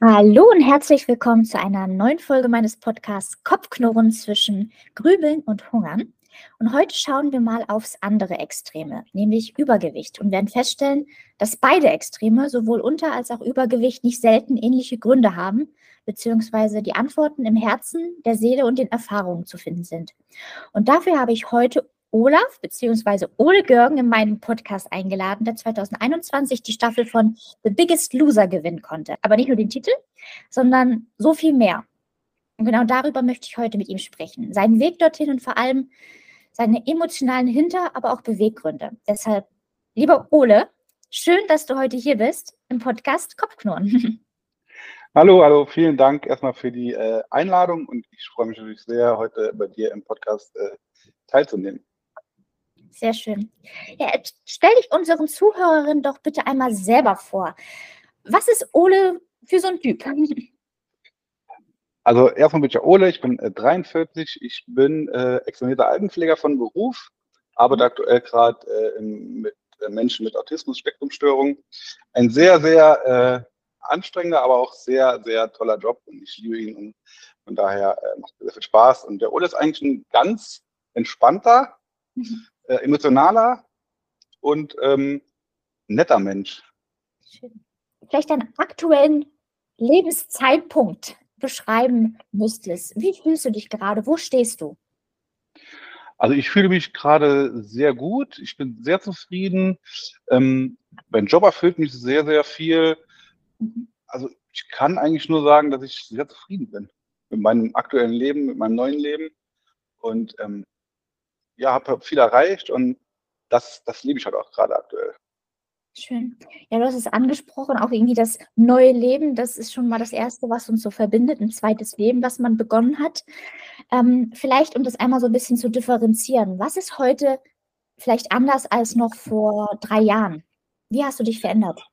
Hallo und herzlich willkommen zu einer neuen Folge meines Podcasts Kopfknurren zwischen Grübeln und Hungern. Und heute schauen wir mal aufs andere Extreme, nämlich Übergewicht und werden feststellen, dass beide Extreme, sowohl Unter- als auch Übergewicht, nicht selten ähnliche Gründe haben, beziehungsweise die Antworten im Herzen, der Seele und den Erfahrungen zu finden sind. Und dafür habe ich heute Olaf bzw. Ole Görgen in meinen Podcast eingeladen, der 2021 die Staffel von The Biggest Loser gewinnen konnte. Aber nicht nur den Titel, sondern so viel mehr. Und genau darüber möchte ich heute mit ihm sprechen. Seinen Weg dorthin und vor allem seine emotionalen Hinter-, aber auch Beweggründe. Deshalb, lieber Ole, schön, dass du heute hier bist im Podcast Kopfknurren. Hallo, hallo, vielen Dank erstmal für die äh, Einladung und ich freue mich natürlich sehr, heute bei dir im Podcast äh, teilzunehmen. Sehr schön. Ja, stell dich unseren Zuhörerinnen doch bitte einmal selber vor. Was ist Ole für so ein Typ? Also erstmal bin ich ja Ole, ich bin äh, 43, ich bin äh, examinierter Altenpfleger von Beruf, arbeite mhm. aktuell gerade äh, mit äh, Menschen mit Autismus-Spektrumstörung. Ein sehr, sehr äh, anstrengender, aber auch sehr, sehr toller Job und ich liebe ihn und von daher äh, macht sehr viel Spaß. Und der Ole ist eigentlich ein ganz entspannter, mhm äh, emotionaler und ähm, netter Mensch. Vielleicht einen aktuellen Lebenszeitpunkt beschreiben müsstest. Wie fühlst du dich gerade? Wo stehst du? Also ich fühle mich gerade sehr gut. Ich bin sehr zufrieden. Ähm, mein Job erfüllt mich sehr, sehr viel. Mhm. Also ich kann eigentlich nur sagen, dass ich sehr zufrieden bin mit meinem aktuellen Leben, mit meinem neuen Leben. Und ähm, ja, habe viel erreicht und das, das liebe ich halt auch gerade aktuell. Schön. Ja, du hast es angesprochen, auch irgendwie das neue Leben, das ist schon mal das Erste, was uns so verbindet, ein zweites Leben, was man begonnen hat. Ähm, vielleicht, um das einmal so ein bisschen zu differenzieren, was ist heute vielleicht anders als noch vor drei Jahren? Wie hast du dich verändert?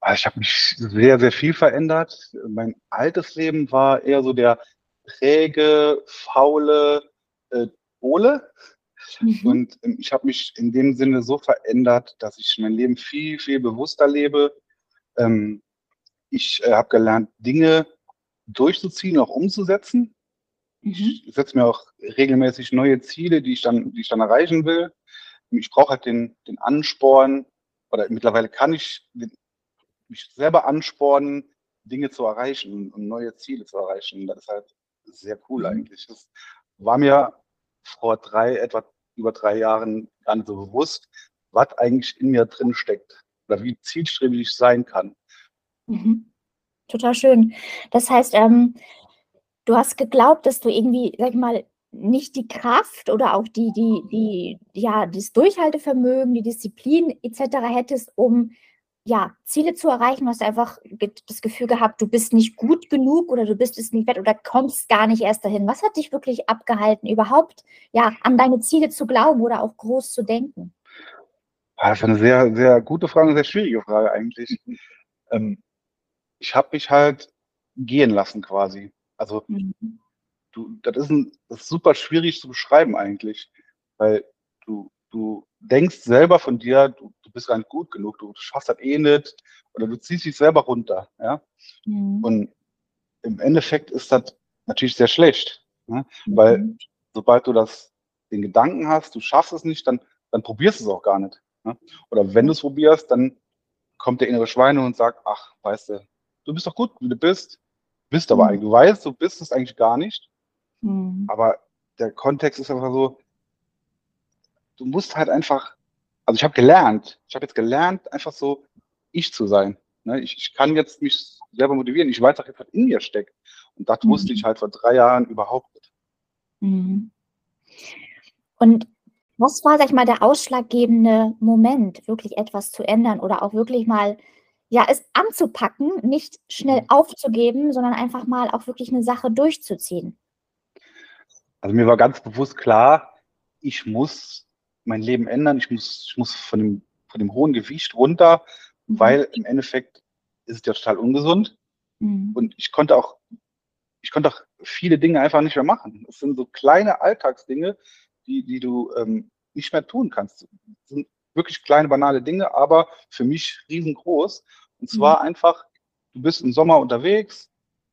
Also ich habe mich sehr, sehr viel verändert. Mein altes Leben war eher so der träge, faule, äh, Ole. Mhm. Und ähm, ich habe mich in dem Sinne so verändert, dass ich mein Leben viel, viel bewusster lebe. Ähm, ich äh, habe gelernt, Dinge durchzuziehen, auch umzusetzen. Mhm. Ich setze mir auch regelmäßig neue Ziele, die ich dann, die ich dann erreichen will. Ich brauche halt den, den Ansporn, oder mittlerweile kann ich mich selber anspornen, Dinge zu erreichen und neue Ziele zu erreichen. Das ist halt sehr cool mhm. eigentlich. Das war mir vor drei, etwa über drei Jahren gar nicht so bewusst, was eigentlich in mir drin steckt oder wie zielstrebig ich sein kann. Mhm. Total schön. Das heißt, ähm, du hast geglaubt, dass du irgendwie, sag ich mal, nicht die Kraft oder auch die, die, die, ja, das Durchhaltevermögen, die Disziplin etc. hättest, um ja, Ziele zu erreichen, hast du einfach das Gefühl gehabt, du bist nicht gut genug oder du bist es nicht wert oder kommst gar nicht erst dahin. Was hat dich wirklich abgehalten, überhaupt ja, an deine Ziele zu glauben oder auch groß zu denken? Ah, das ist eine sehr, sehr gute Frage, eine sehr schwierige Frage eigentlich. Ähm, ich habe mich halt gehen lassen quasi. Also mhm. du, das ist, ein, das ist super schwierig zu beschreiben eigentlich, weil du, du denkst selber von dir, du, du bist gar nicht gut genug, du schaffst das eh nicht oder du ziehst dich selber runter. Ja? Mhm. Und im Endeffekt ist das natürlich sehr schlecht, ne? Mhm. weil sobald du das, den Gedanken hast, du schaffst es nicht, dann, dann probierst du es auch gar nicht. Ne? Oder wenn du es probierst, dann kommt der innere Schweine und sagt, ach, weißt du, du bist doch gut, wie du bist, bist aber mhm. eigentlich, du weißt, du bist es eigentlich gar nicht, mhm. aber der Kontext ist einfach so, du musst halt einfach, also ich habe gelernt, ich habe jetzt gelernt, einfach so ich zu sein. Ne? Ich, ich kann jetzt mich selber motivieren. Ich weiß auch jetzt, was in mir steckt. Und das mhm. wusste ich halt vor drei Jahren überhaupt nicht. Mhm. Und was war, sag ich mal, der ausschlaggebende Moment, wirklich etwas zu ändern oder auch wirklich mal, ja, es anzupacken, nicht schnell mhm. aufzugeben, sondern einfach mal auch wirklich eine Sache durchzuziehen? Also mir war ganz bewusst klar, ich muss mein Leben ändern. Ich muss, ich muss von dem, von dem hohen Gewicht runter, mhm. weil im Endeffekt ist es ja total ungesund. Mhm. Und ich konnte auch, ich konnte auch viele Dinge einfach nicht mehr machen. Es sind so kleine Alltagsdinge, die, die du ähm, nicht mehr tun kannst. Das sind wirklich kleine, banale Dinge, aber für mich riesengroß. Und zwar mhm. einfach du bist im Sommer unterwegs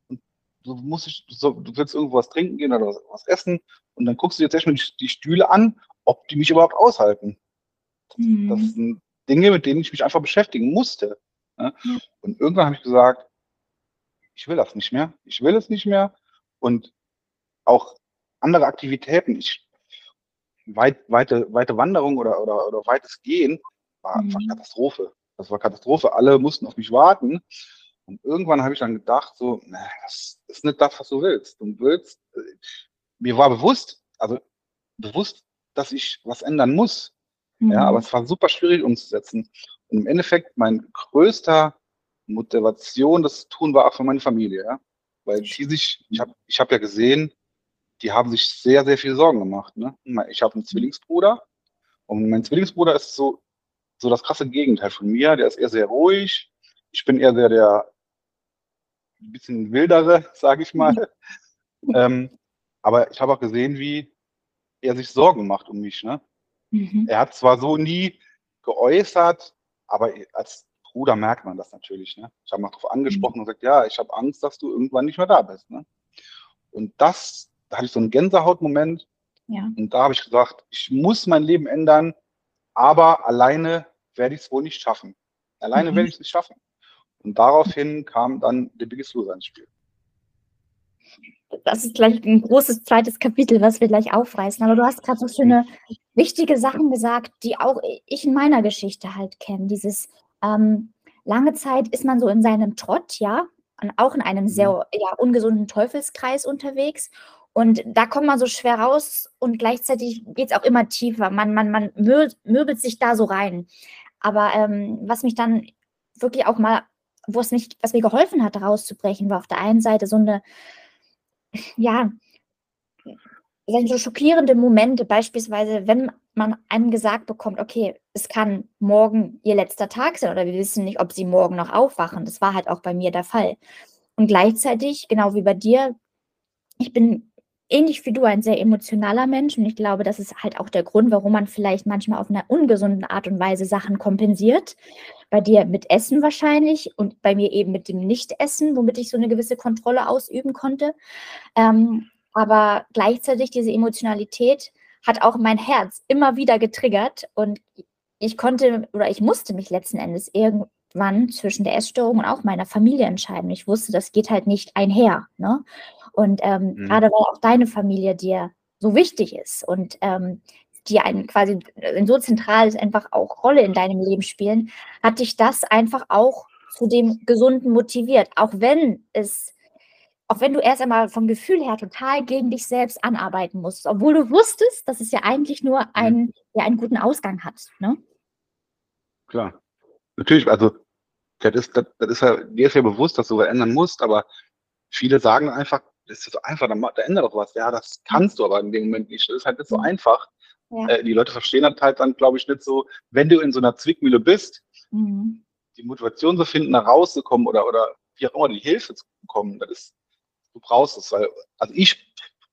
und du musst du willst irgendwo was trinken gehen oder was, was essen und dann guckst du jetzt erstmal die, die Stühle an, ob die mich überhaupt aushalten. Mhm. Das sind Dinge, mit denen ich mich einfach beschäftigen musste. Ne? Ja. Und irgendwann habe ich gesagt, ich will das nicht mehr. Ich will es nicht mehr. Und auch andere Aktivitäten, ich, weit, weite, weite Wanderung oder, oder, oder weites Gehen war, mhm. war Katastrophe. Das war Katastrophe. Alle mussten auf mich warten. Und irgendwann habe ich dann gedacht, so, na, das ist nicht das, was du willst. Du willst, äh, mir war bewusst, also bewusst, dass ich was ändern muss. Mhm. Ja, aber es war super schwierig umzusetzen. Und im Endeffekt, mein größter Motivation, das zu tun, war auch für meine Familie. Ja? Weil die sich, ich habe ich hab ja gesehen, die haben sich sehr, sehr viel Sorgen gemacht. Ne? Ich habe einen Zwillingsbruder und mein Zwillingsbruder ist so, so das krasse Gegenteil von mir. Der ist eher sehr ruhig. Ich bin eher sehr der ein bisschen wildere, sage ich mal. Mhm. ähm, aber ich habe auch gesehen, wie er sich Sorgen macht um mich. Ne? Mhm. Er hat zwar so nie geäußert, aber als Bruder merkt man das natürlich. Ne? Ich habe mal darauf angesprochen mhm. und gesagt, ja, ich habe Angst, dass du irgendwann nicht mehr da bist. Ne? Und das, da hatte ich so einen Gänsehautmoment. Ja. Und da habe ich gesagt, ich muss mein Leben ändern, aber alleine werde ich es wohl nicht schaffen. Alleine mhm. werde ich es nicht schaffen. Und daraufhin kam dann The Biggest Loser ins Spiel das ist gleich ein großes zweites Kapitel, was wir gleich aufreißen. Aber du hast gerade so schöne, wichtige Sachen gesagt, die auch ich in meiner Geschichte halt kenne. Dieses ähm, lange Zeit ist man so in seinem Trott, ja, und auch in einem sehr mhm. ja, ungesunden Teufelskreis unterwegs. Und da kommt man so schwer raus und gleichzeitig geht es auch immer tiefer. Man, man, man möbelt sich da so rein. Aber ähm, was mich dann wirklich auch mal, wo es mich, was mir geholfen hat, rauszubrechen, war auf der einen Seite so eine ja, so schockierende Momente, beispielsweise, wenn man einem gesagt bekommt, okay, es kann morgen ihr letzter Tag sein oder wir wissen nicht, ob sie morgen noch aufwachen. Das war halt auch bei mir der Fall. Und gleichzeitig, genau wie bei dir, ich bin ähnlich wie du ein sehr emotionaler Mensch und ich glaube, das ist halt auch der Grund, warum man vielleicht manchmal auf einer ungesunden Art und Weise Sachen kompensiert. Bei dir mit Essen wahrscheinlich und bei mir eben mit dem Nichtessen, womit ich so eine gewisse Kontrolle ausüben konnte. Ähm, aber gleichzeitig diese Emotionalität hat auch mein Herz immer wieder getriggert und ich konnte oder ich musste mich letzten Endes irgendwann zwischen der Essstörung und auch meiner Familie entscheiden. Ich wusste, das geht halt nicht einher. Ne? Und ähm, mhm. gerade weil auch deine Familie dir so wichtig ist und ähm, die einen quasi ein so zentrales einfach auch Rolle in deinem Leben spielen, hat dich das einfach auch zu dem Gesunden motiviert. Auch wenn es, auch wenn du erst einmal vom Gefühl her total gegen dich selbst anarbeiten musst, obwohl du wusstest, dass es ja eigentlich nur einen, ja, einen guten Ausgang hat. Ne? Klar. Natürlich, also das ist, das, das ist ja, dir ist ja bewusst, dass du was ändern musst, aber viele sagen einfach, das ist so einfach, da, da ändert doch was. Ja, das kannst du aber in dem Moment nicht. Das ist halt nicht so mhm. einfach. Ja. Äh, die Leute verstehen das halt dann, glaube ich, nicht so, wenn du in so einer Zwickmühle bist, mhm. die Motivation zu finden, da rauszukommen oder, oder wie auch immer, die Hilfe zu bekommen, das ist, du brauchst es, weil, also ich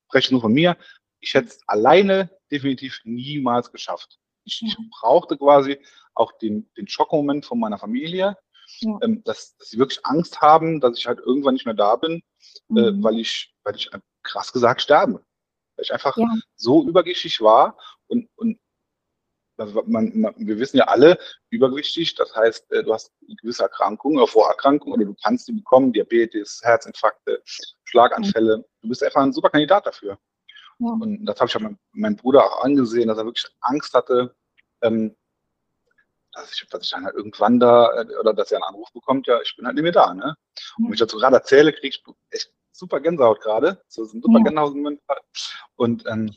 spreche nur von mir, ich hätte es alleine definitiv niemals geschafft. Ich, ja. ich brauchte quasi auch den, den Schockmoment von meiner Familie, ja. ähm, dass, dass sie wirklich Angst haben, dass ich halt irgendwann nicht mehr da bin, äh, mhm. äh, weil ich, weil ich krass gesagt sterbe. Weil ich einfach ja. so übergewichtig war und, und also man, man, wir wissen ja alle, übergewichtig, das heißt, äh, du hast eine gewisse Erkrankung oder Vorerkrankung oder du kannst die bekommen, Diabetes, Herzinfarkte, Schlaganfälle. Du bist einfach ein super Kandidat dafür. Ja. Und das habe ich ja meinem, meinem Bruder auch angesehen, dass er wirklich Angst hatte, ähm, dass ich, dass ich dann halt irgendwann da, äh, oder dass er einen Anruf bekommt, ja, ich bin halt nicht mehr da, ne? Und wenn ich dazu gerade erzähle, kriege ich echt super Gänsehaut gerade. So ein super ja. Gänsehaut. Und ähm,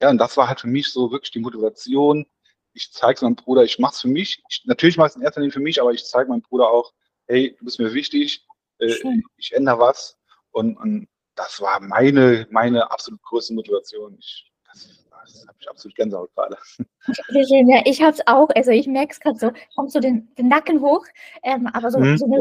ja, und das war halt für mich so wirklich die Motivation. Ich zeige es meinem Bruder, ich mache es für mich. Ich, natürlich mache ich es in erster Linie für mich, aber ich zeige meinem Bruder auch, hey, du bist mir wichtig, äh, ich ändere was. Und, und das war meine, meine absolut größte Motivation. Ich, das ich absolut Gänsehaut gerade. Ja, ich habe es auch. Also ich merke es gerade so, kommt so den, den Nacken hoch, ähm, aber so, mhm. so, eine,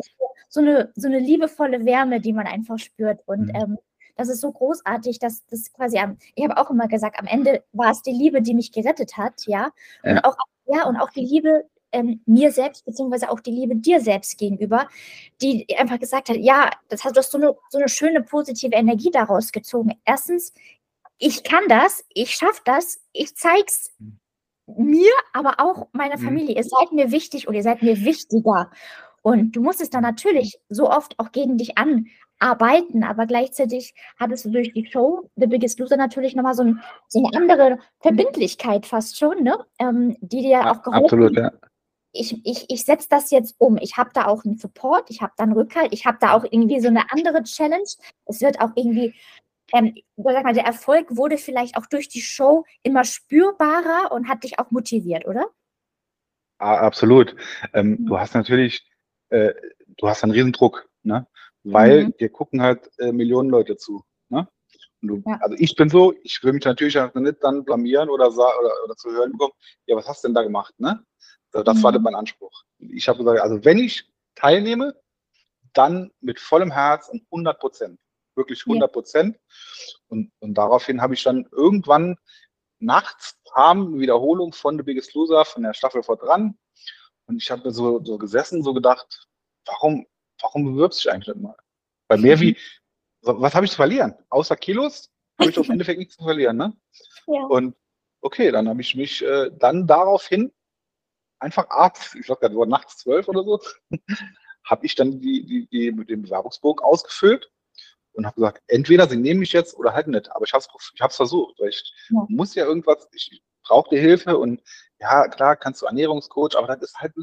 so, eine, so eine liebevolle Wärme, die man einfach spürt. Und mhm. ähm, das ist so großartig, dass das quasi am, ich habe auch immer gesagt, am Ende war es die Liebe, die mich gerettet hat, ja. Und ja. auch, ja, und auch die Liebe, ähm, mir selbst, beziehungsweise auch die Liebe dir selbst gegenüber, die einfach gesagt hat, ja, das hast du hast so eine, so eine schöne positive Energie daraus gezogen. Erstens, ich kann das, ich schaffe das, ich zeig's mir, aber auch meiner mhm. Familie. Ihr seid mir wichtig oder ihr seid mir wichtiger. Und du musstest dann natürlich so oft auch gegen dich anarbeiten, aber gleichzeitig hattest du durch die Show The Biggest Loser natürlich nochmal so, ein, so eine andere Verbindlichkeit fast schon, ne? Ähm, die dir auch geholfen Absolut, ja. Ich, ich, ich setze das jetzt um. Ich habe da auch einen Support, ich habe da einen Rückhalt, ich habe da auch irgendwie so eine andere Challenge. Es wird auch irgendwie ähm, sag mal, der Erfolg wurde vielleicht auch durch die Show immer spürbarer und hat dich auch motiviert, oder? Absolut. Ähm, mhm. Du hast natürlich äh, du hast einen Riesendruck, ne? weil mhm. dir gucken halt äh, Millionen Leute zu. Ne? Du, ja. Also ich bin so, ich will mich natürlich nicht dann blamieren oder, oder, oder zu hören bekommen, ja, was hast du denn da gemacht? Ne? Das mhm. war mein Anspruch. Ich habe gesagt, also wenn ich teilnehme, dann mit vollem Herz und 100 Prozent. Wirklich 100 Prozent. Ja. Und, und daraufhin habe ich dann irgendwann nachts kam eine Wiederholung von The Biggest Loser von der Staffel vor dran. Und ich habe so, so gesessen, so gedacht, warum, warum bewirbst du dich eigentlich nicht mal? Weil mehr mhm. wie, was habe ich zu verlieren? Außer Kilos habe ich im Endeffekt nichts zu verlieren. Ne? Ja. Und okay, dann habe ich mich äh, dann daraufhin einfach abends, ich glaube, das war nachts zwölf oder so, habe ich dann die, die, die, mit dem Bewerbungsbogen ausgefüllt und habe gesagt, entweder sie nehmen mich jetzt oder halt nicht. Aber ich habe es ich versucht. Weil ich ja. muss ja irgendwas, ich brauchte Hilfe und ja, klar, kannst du Ernährungscoach, aber das ist halt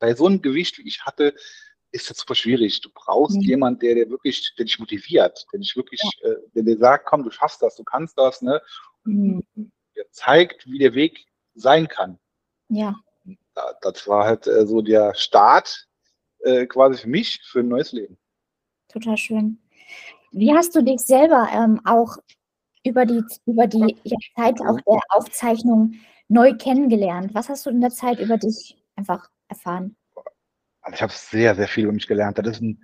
bei so einem Gewicht, wie ich hatte, ist das super schwierig. Du brauchst mhm. jemanden, der, der wirklich, der dich motiviert, der dich wirklich, ja. äh, der dir sagt, komm, du schaffst das, du kannst das, ne? Und mhm. der zeigt, wie der Weg sein kann. Ja. das war halt äh, so der Start äh, quasi für mich, für ein neues Leben. Total schön. Wie hast du dich selber ähm, auch über die, über die Zeit auch der Aufzeichnung neu kennengelernt? Was hast du in der Zeit über dich einfach erfahren? Also ich habe sehr, sehr viel über mich gelernt. Das ist ein,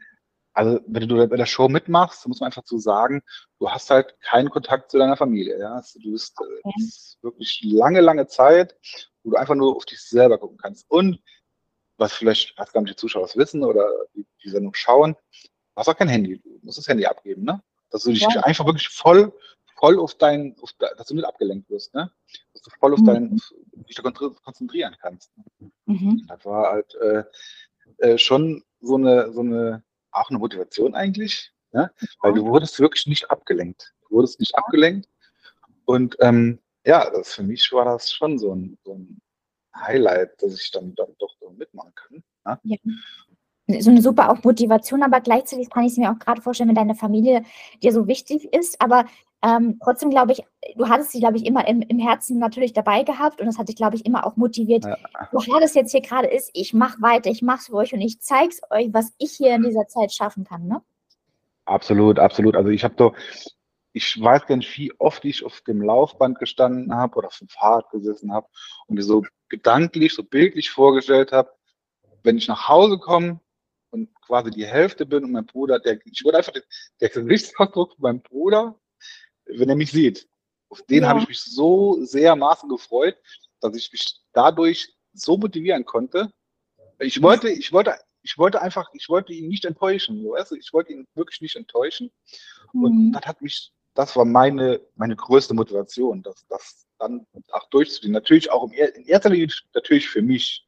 also wenn du bei der Show mitmachst, muss man einfach so sagen, du hast halt keinen Kontakt zu deiner Familie. Ja? Also du bist äh, okay. wirklich lange, lange Zeit, wo du einfach nur auf dich selber gucken kannst. Und was vielleicht, was gar nicht die Zuschauer wissen oder die, die Sendung schauen, hast auch kein Handy. Du musst das Handy abgeben, ne? Dass du dich ja. einfach wirklich voll voll auf dein, auf, dass du nicht abgelenkt wirst, ne? Dass du voll auf mhm. dein, dich da konzentrieren kannst. Mhm. Das war halt äh, äh, schon so eine, so eine, auch eine Motivation eigentlich, ne? weil du wurdest wirklich nicht abgelenkt. Du wurdest nicht abgelenkt. Und ähm, ja, das, für mich war das schon so ein, so ein Highlight, dass ich dann, dann doch so mitmachen kann. Ne? Ja so eine super auch Motivation, aber gleichzeitig kann ich es mir auch gerade vorstellen, wenn deine Familie dir so wichtig ist. Aber ähm, trotzdem glaube ich, du hattest sie, glaube ich, immer im, im Herzen natürlich dabei gehabt und das hat dich, glaube ich, immer auch motiviert. Ja. Woher das jetzt hier gerade ist, ich mache weiter, ich mache es für euch und ich zeige es euch, was ich hier in dieser Zeit schaffen kann. Ne? Absolut, absolut. Also ich habe doch, ich weiß gar nicht, wie oft ich auf dem Laufband gestanden habe oder auf dem Fahrrad gesessen habe und mir so gedanklich, so bildlich vorgestellt habe, wenn ich nach Hause komme, und quasi die Hälfte bin und mein Bruder, der, ich wurde einfach, der Gesichtsausdruck von meinem Bruder, wenn er mich sieht, auf den ja. habe ich mich so sehr maßen gefreut, dass ich mich dadurch so motivieren konnte. Ich wollte, ich wollte, ich wollte einfach, ich wollte ihn nicht enttäuschen, weißt du? ich wollte ihn wirklich nicht enttäuschen. Mhm. Und das hat mich, das war meine, meine größte Motivation, das, das dann auch durchzuziehen. Natürlich auch in erster Linie natürlich für mich.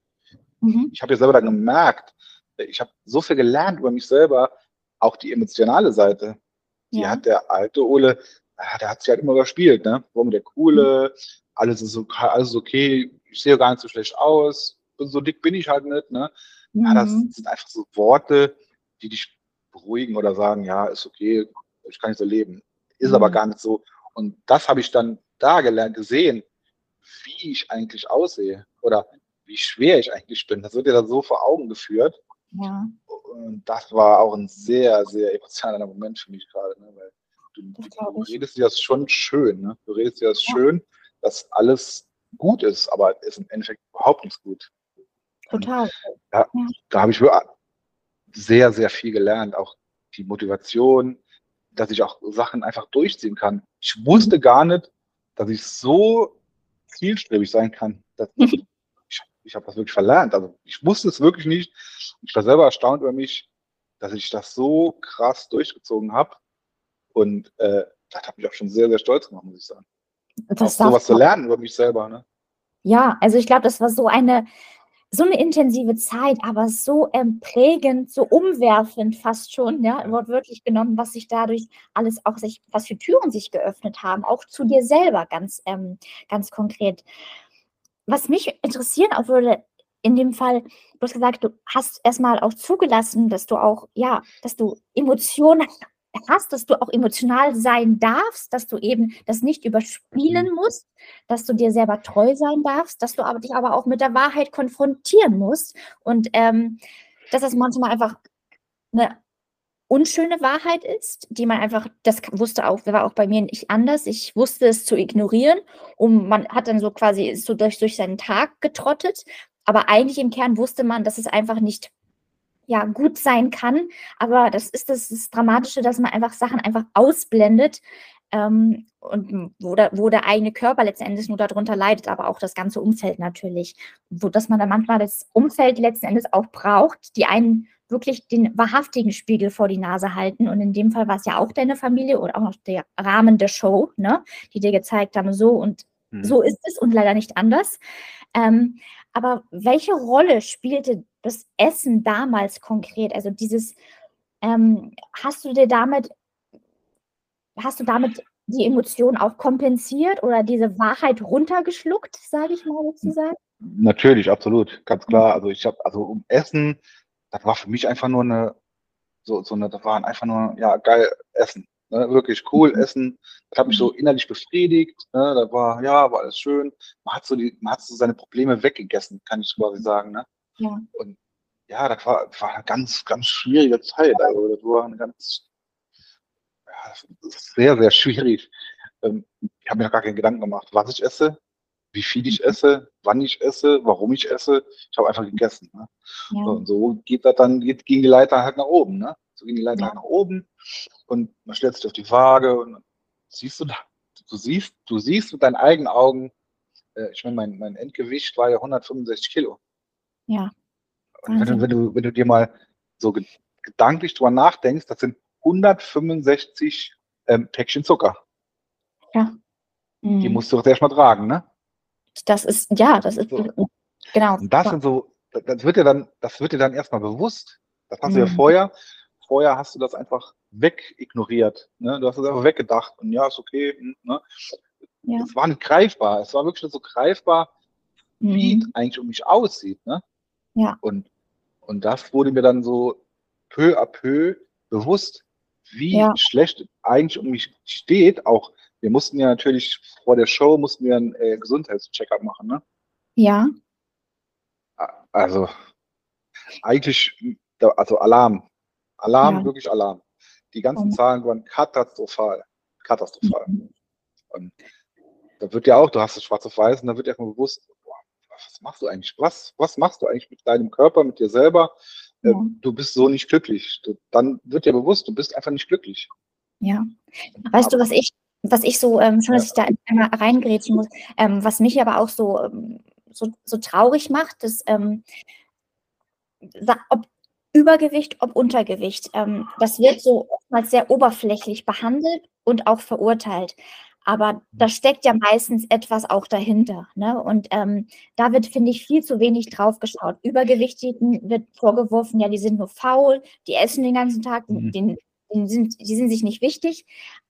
Mhm. Ich habe ja selber dann gemerkt, ich habe so viel gelernt über mich selber, auch die emotionale Seite. Die ja. hat der alte Ole, der hat sich halt immer überspielt, ne? Warum der Coole, mhm. alles ist, so, alles ist okay, ich sehe gar nicht so schlecht aus, so dick bin ich halt nicht, ne? Mhm. Ja, das mhm. sind einfach so Worte, die dich beruhigen oder sagen, ja, ist okay, ich kann nicht so leben. Ist mhm. aber gar nicht so. Und das habe ich dann da gelernt, gesehen, wie ich eigentlich aussehe oder wie schwer ich eigentlich bin. Das wird dir dann so vor Augen geführt. Ja. Und das war auch ein sehr, sehr emotionaler Moment für mich gerade, ne? weil du, du redest dir das schon schön, ne? Du redest dir das ja. schön, dass alles gut ist, aber ist im Endeffekt überhaupt nichts gut. Total. Da, ja. da habe ich sehr, sehr viel gelernt, auch die Motivation, dass ich auch Sachen einfach durchziehen kann. Ich wusste gar nicht, dass ich so zielstrebig sein kann. Dass, ich, habe das wirklich verlernt. Also ich wusste es wirklich nicht. Ich war selber erstaunt über mich, dass ich das so krass durchgezogen habe. Und äh, das hat mich auch schon sehr, sehr stolz gemacht, muss ich sagen. Das auch sowas zu lernen über mich selber. Ne? Ja, also ich glaube, das war so eine, so eine intensive Zeit, aber so ähm, prägend, so umwerfend fast schon, ja, wortwörtlich genommen, was sich dadurch alles auch sich, was für Türen sich geöffnet haben, auch zu dir selber ganz, ähm, ganz konkret. Was mich interessieren auch würde, in dem Fall, du hast gesagt, du hast erstmal auch zugelassen, dass du auch, ja, dass du Emotionen hast, dass du auch emotional sein darfst, dass du eben das nicht überspielen mhm. musst, dass du dir selber treu sein darfst, dass du aber dich aber auch mit der Wahrheit konfrontieren musst und ähm, dass das manchmal einfach eine unschöne Wahrheit ist, die man einfach, das wusste auch, war auch bei mir nicht anders. Ich wusste es zu ignorieren und man hat dann so quasi so durch, durch seinen Tag getrottet. Aber eigentlich im Kern wusste man, dass es einfach nicht ja, gut sein kann. Aber das ist das, das Dramatische, dass man einfach Sachen einfach ausblendet ähm, und wo der, wo der eigene Körper letztendlich nur darunter leidet, aber auch das ganze Umfeld natürlich. Wo dass man dann manchmal das Umfeld letzten Endes auch braucht, die einen wirklich den wahrhaftigen Spiegel vor die Nase halten. Und in dem Fall war es ja auch deine Familie oder auch noch der Rahmen der Show, ne, die dir gezeigt haben, so und mhm. so ist es und leider nicht anders. Ähm, aber welche Rolle spielte das Essen damals konkret? Also dieses, ähm, hast du dir damit, hast du damit die Emotion auch kompensiert oder diese Wahrheit runtergeschluckt, sage ich mal sozusagen? Natürlich, absolut, ganz klar. Also ich habe, also um Essen, das war für mich einfach nur eine, so, so eine, das waren einfach nur, ja, geil Essen. Ne, wirklich cool mhm. essen. Das hat mich so mhm. innerlich befriedigt. Ne, da war, ja, war alles schön. Man hat so die, man hat so seine Probleme weggegessen, kann ich quasi sagen. Ne? Ja. Und ja, das war, war eine ganz, ganz schwierige Zeit. Also das war eine ganz, sehr, sehr schwierig. Ähm, ich habe mir noch gar keinen Gedanken gemacht, was ich esse, wie viel ich mhm. esse, wann ich esse, warum ich esse. Ich habe einfach gegessen. Ne? Ja. Und so geht das dann, geht, ging die Leiter halt nach oben. Ne? So ging die Leiter ja. nach oben und man stellt sich auf die Waage und siehst du da, du siehst, du siehst mit deinen eigenen Augen, äh, ich meine, mein, mein Endgewicht war ja 165 Kilo. Ja. Und wenn du, wenn du, wenn du dir mal so gedanklich drüber nachdenkst, das sind 165 ähm, Päckchen Zucker. Ja. Mhm. Die musst du doch erstmal tragen, ne? Das ist, ja, das ist, so. genau. Und das sind so, das wird dir dann, das wird dir dann erstmal bewusst. Das hast mhm. du ja mhm. vorher, vorher hast du das einfach wegignoriert. Ne? Du hast es einfach weggedacht und ja, ist okay. Hm, ne? Ja. Es war nicht greifbar. Es war wirklich nicht so greifbar, mhm. wie es eigentlich um mich aussieht. Ne? Ja. Und, und das wurde mir dann so peu à peu bewusst, wie ja. schlecht eigentlich um mich steht. Auch wir mussten ja natürlich vor der Show mussten wir einen äh, Gesundheitscheckup machen. Ne? Ja. Also eigentlich, also Alarm. Alarm, ja. wirklich Alarm. Die ganzen Zahlen waren katastrophal. Katastrophal. Mhm. Und da wird ja auch, du hast es schwarz auf weiß und da wird erstmal bewusst, boah, was machst du eigentlich? Was, was machst du eigentlich mit deinem Körper, mit dir selber? Äh, ja. Du bist so nicht glücklich. Du, dann wird dir bewusst, du bist einfach nicht glücklich. Ja. Weißt du, was ich, was ich so, ähm, schon, dass ich da einmal reingrätschen muss, ähm, was mich aber auch so, ähm, so, so traurig macht, dass, ähm, ob, Übergewicht, ob Untergewicht. Ähm, das wird so oftmals sehr oberflächlich behandelt und auch verurteilt. Aber da mhm. steckt ja meistens etwas auch dahinter. Ne? Und ähm, da wird, finde ich, viel zu wenig drauf geschaut. Übergewichtigen wird vorgeworfen, ja, die sind nur faul, die essen den ganzen Tag, mhm. den, den sind, die sind sich nicht wichtig.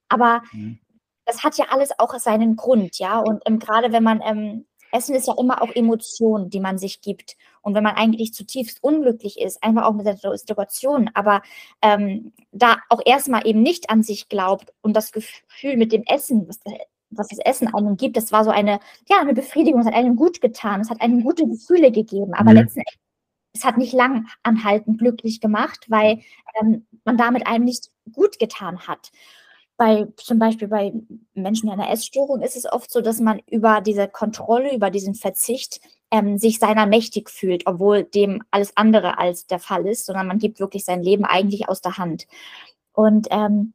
Aber mhm. das hat ja alles auch seinen Grund, ja. Und ähm, gerade wenn man ähm, Essen ist ja immer auch Emotionen, die man sich gibt. Und wenn man eigentlich zutiefst unglücklich ist, einfach auch mit der Situation, aber ähm, da auch erstmal eben nicht an sich glaubt und das Gefühl mit dem Essen, was, was das Essen einem gibt, das war so eine, ja, eine Befriedigung, es hat einem gut getan, es hat einem gute Gefühle gegeben, aber mhm. letzten Endes, es hat nicht lang anhaltend glücklich gemacht, weil ähm, man damit einem nicht gut getan hat bei zum Beispiel bei Menschen mit einer Essstörung ist es oft so, dass man über diese Kontrolle, über diesen Verzicht ähm, sich seiner mächtig fühlt, obwohl dem alles andere als der Fall ist, sondern man gibt wirklich sein Leben eigentlich aus der Hand. Und ähm,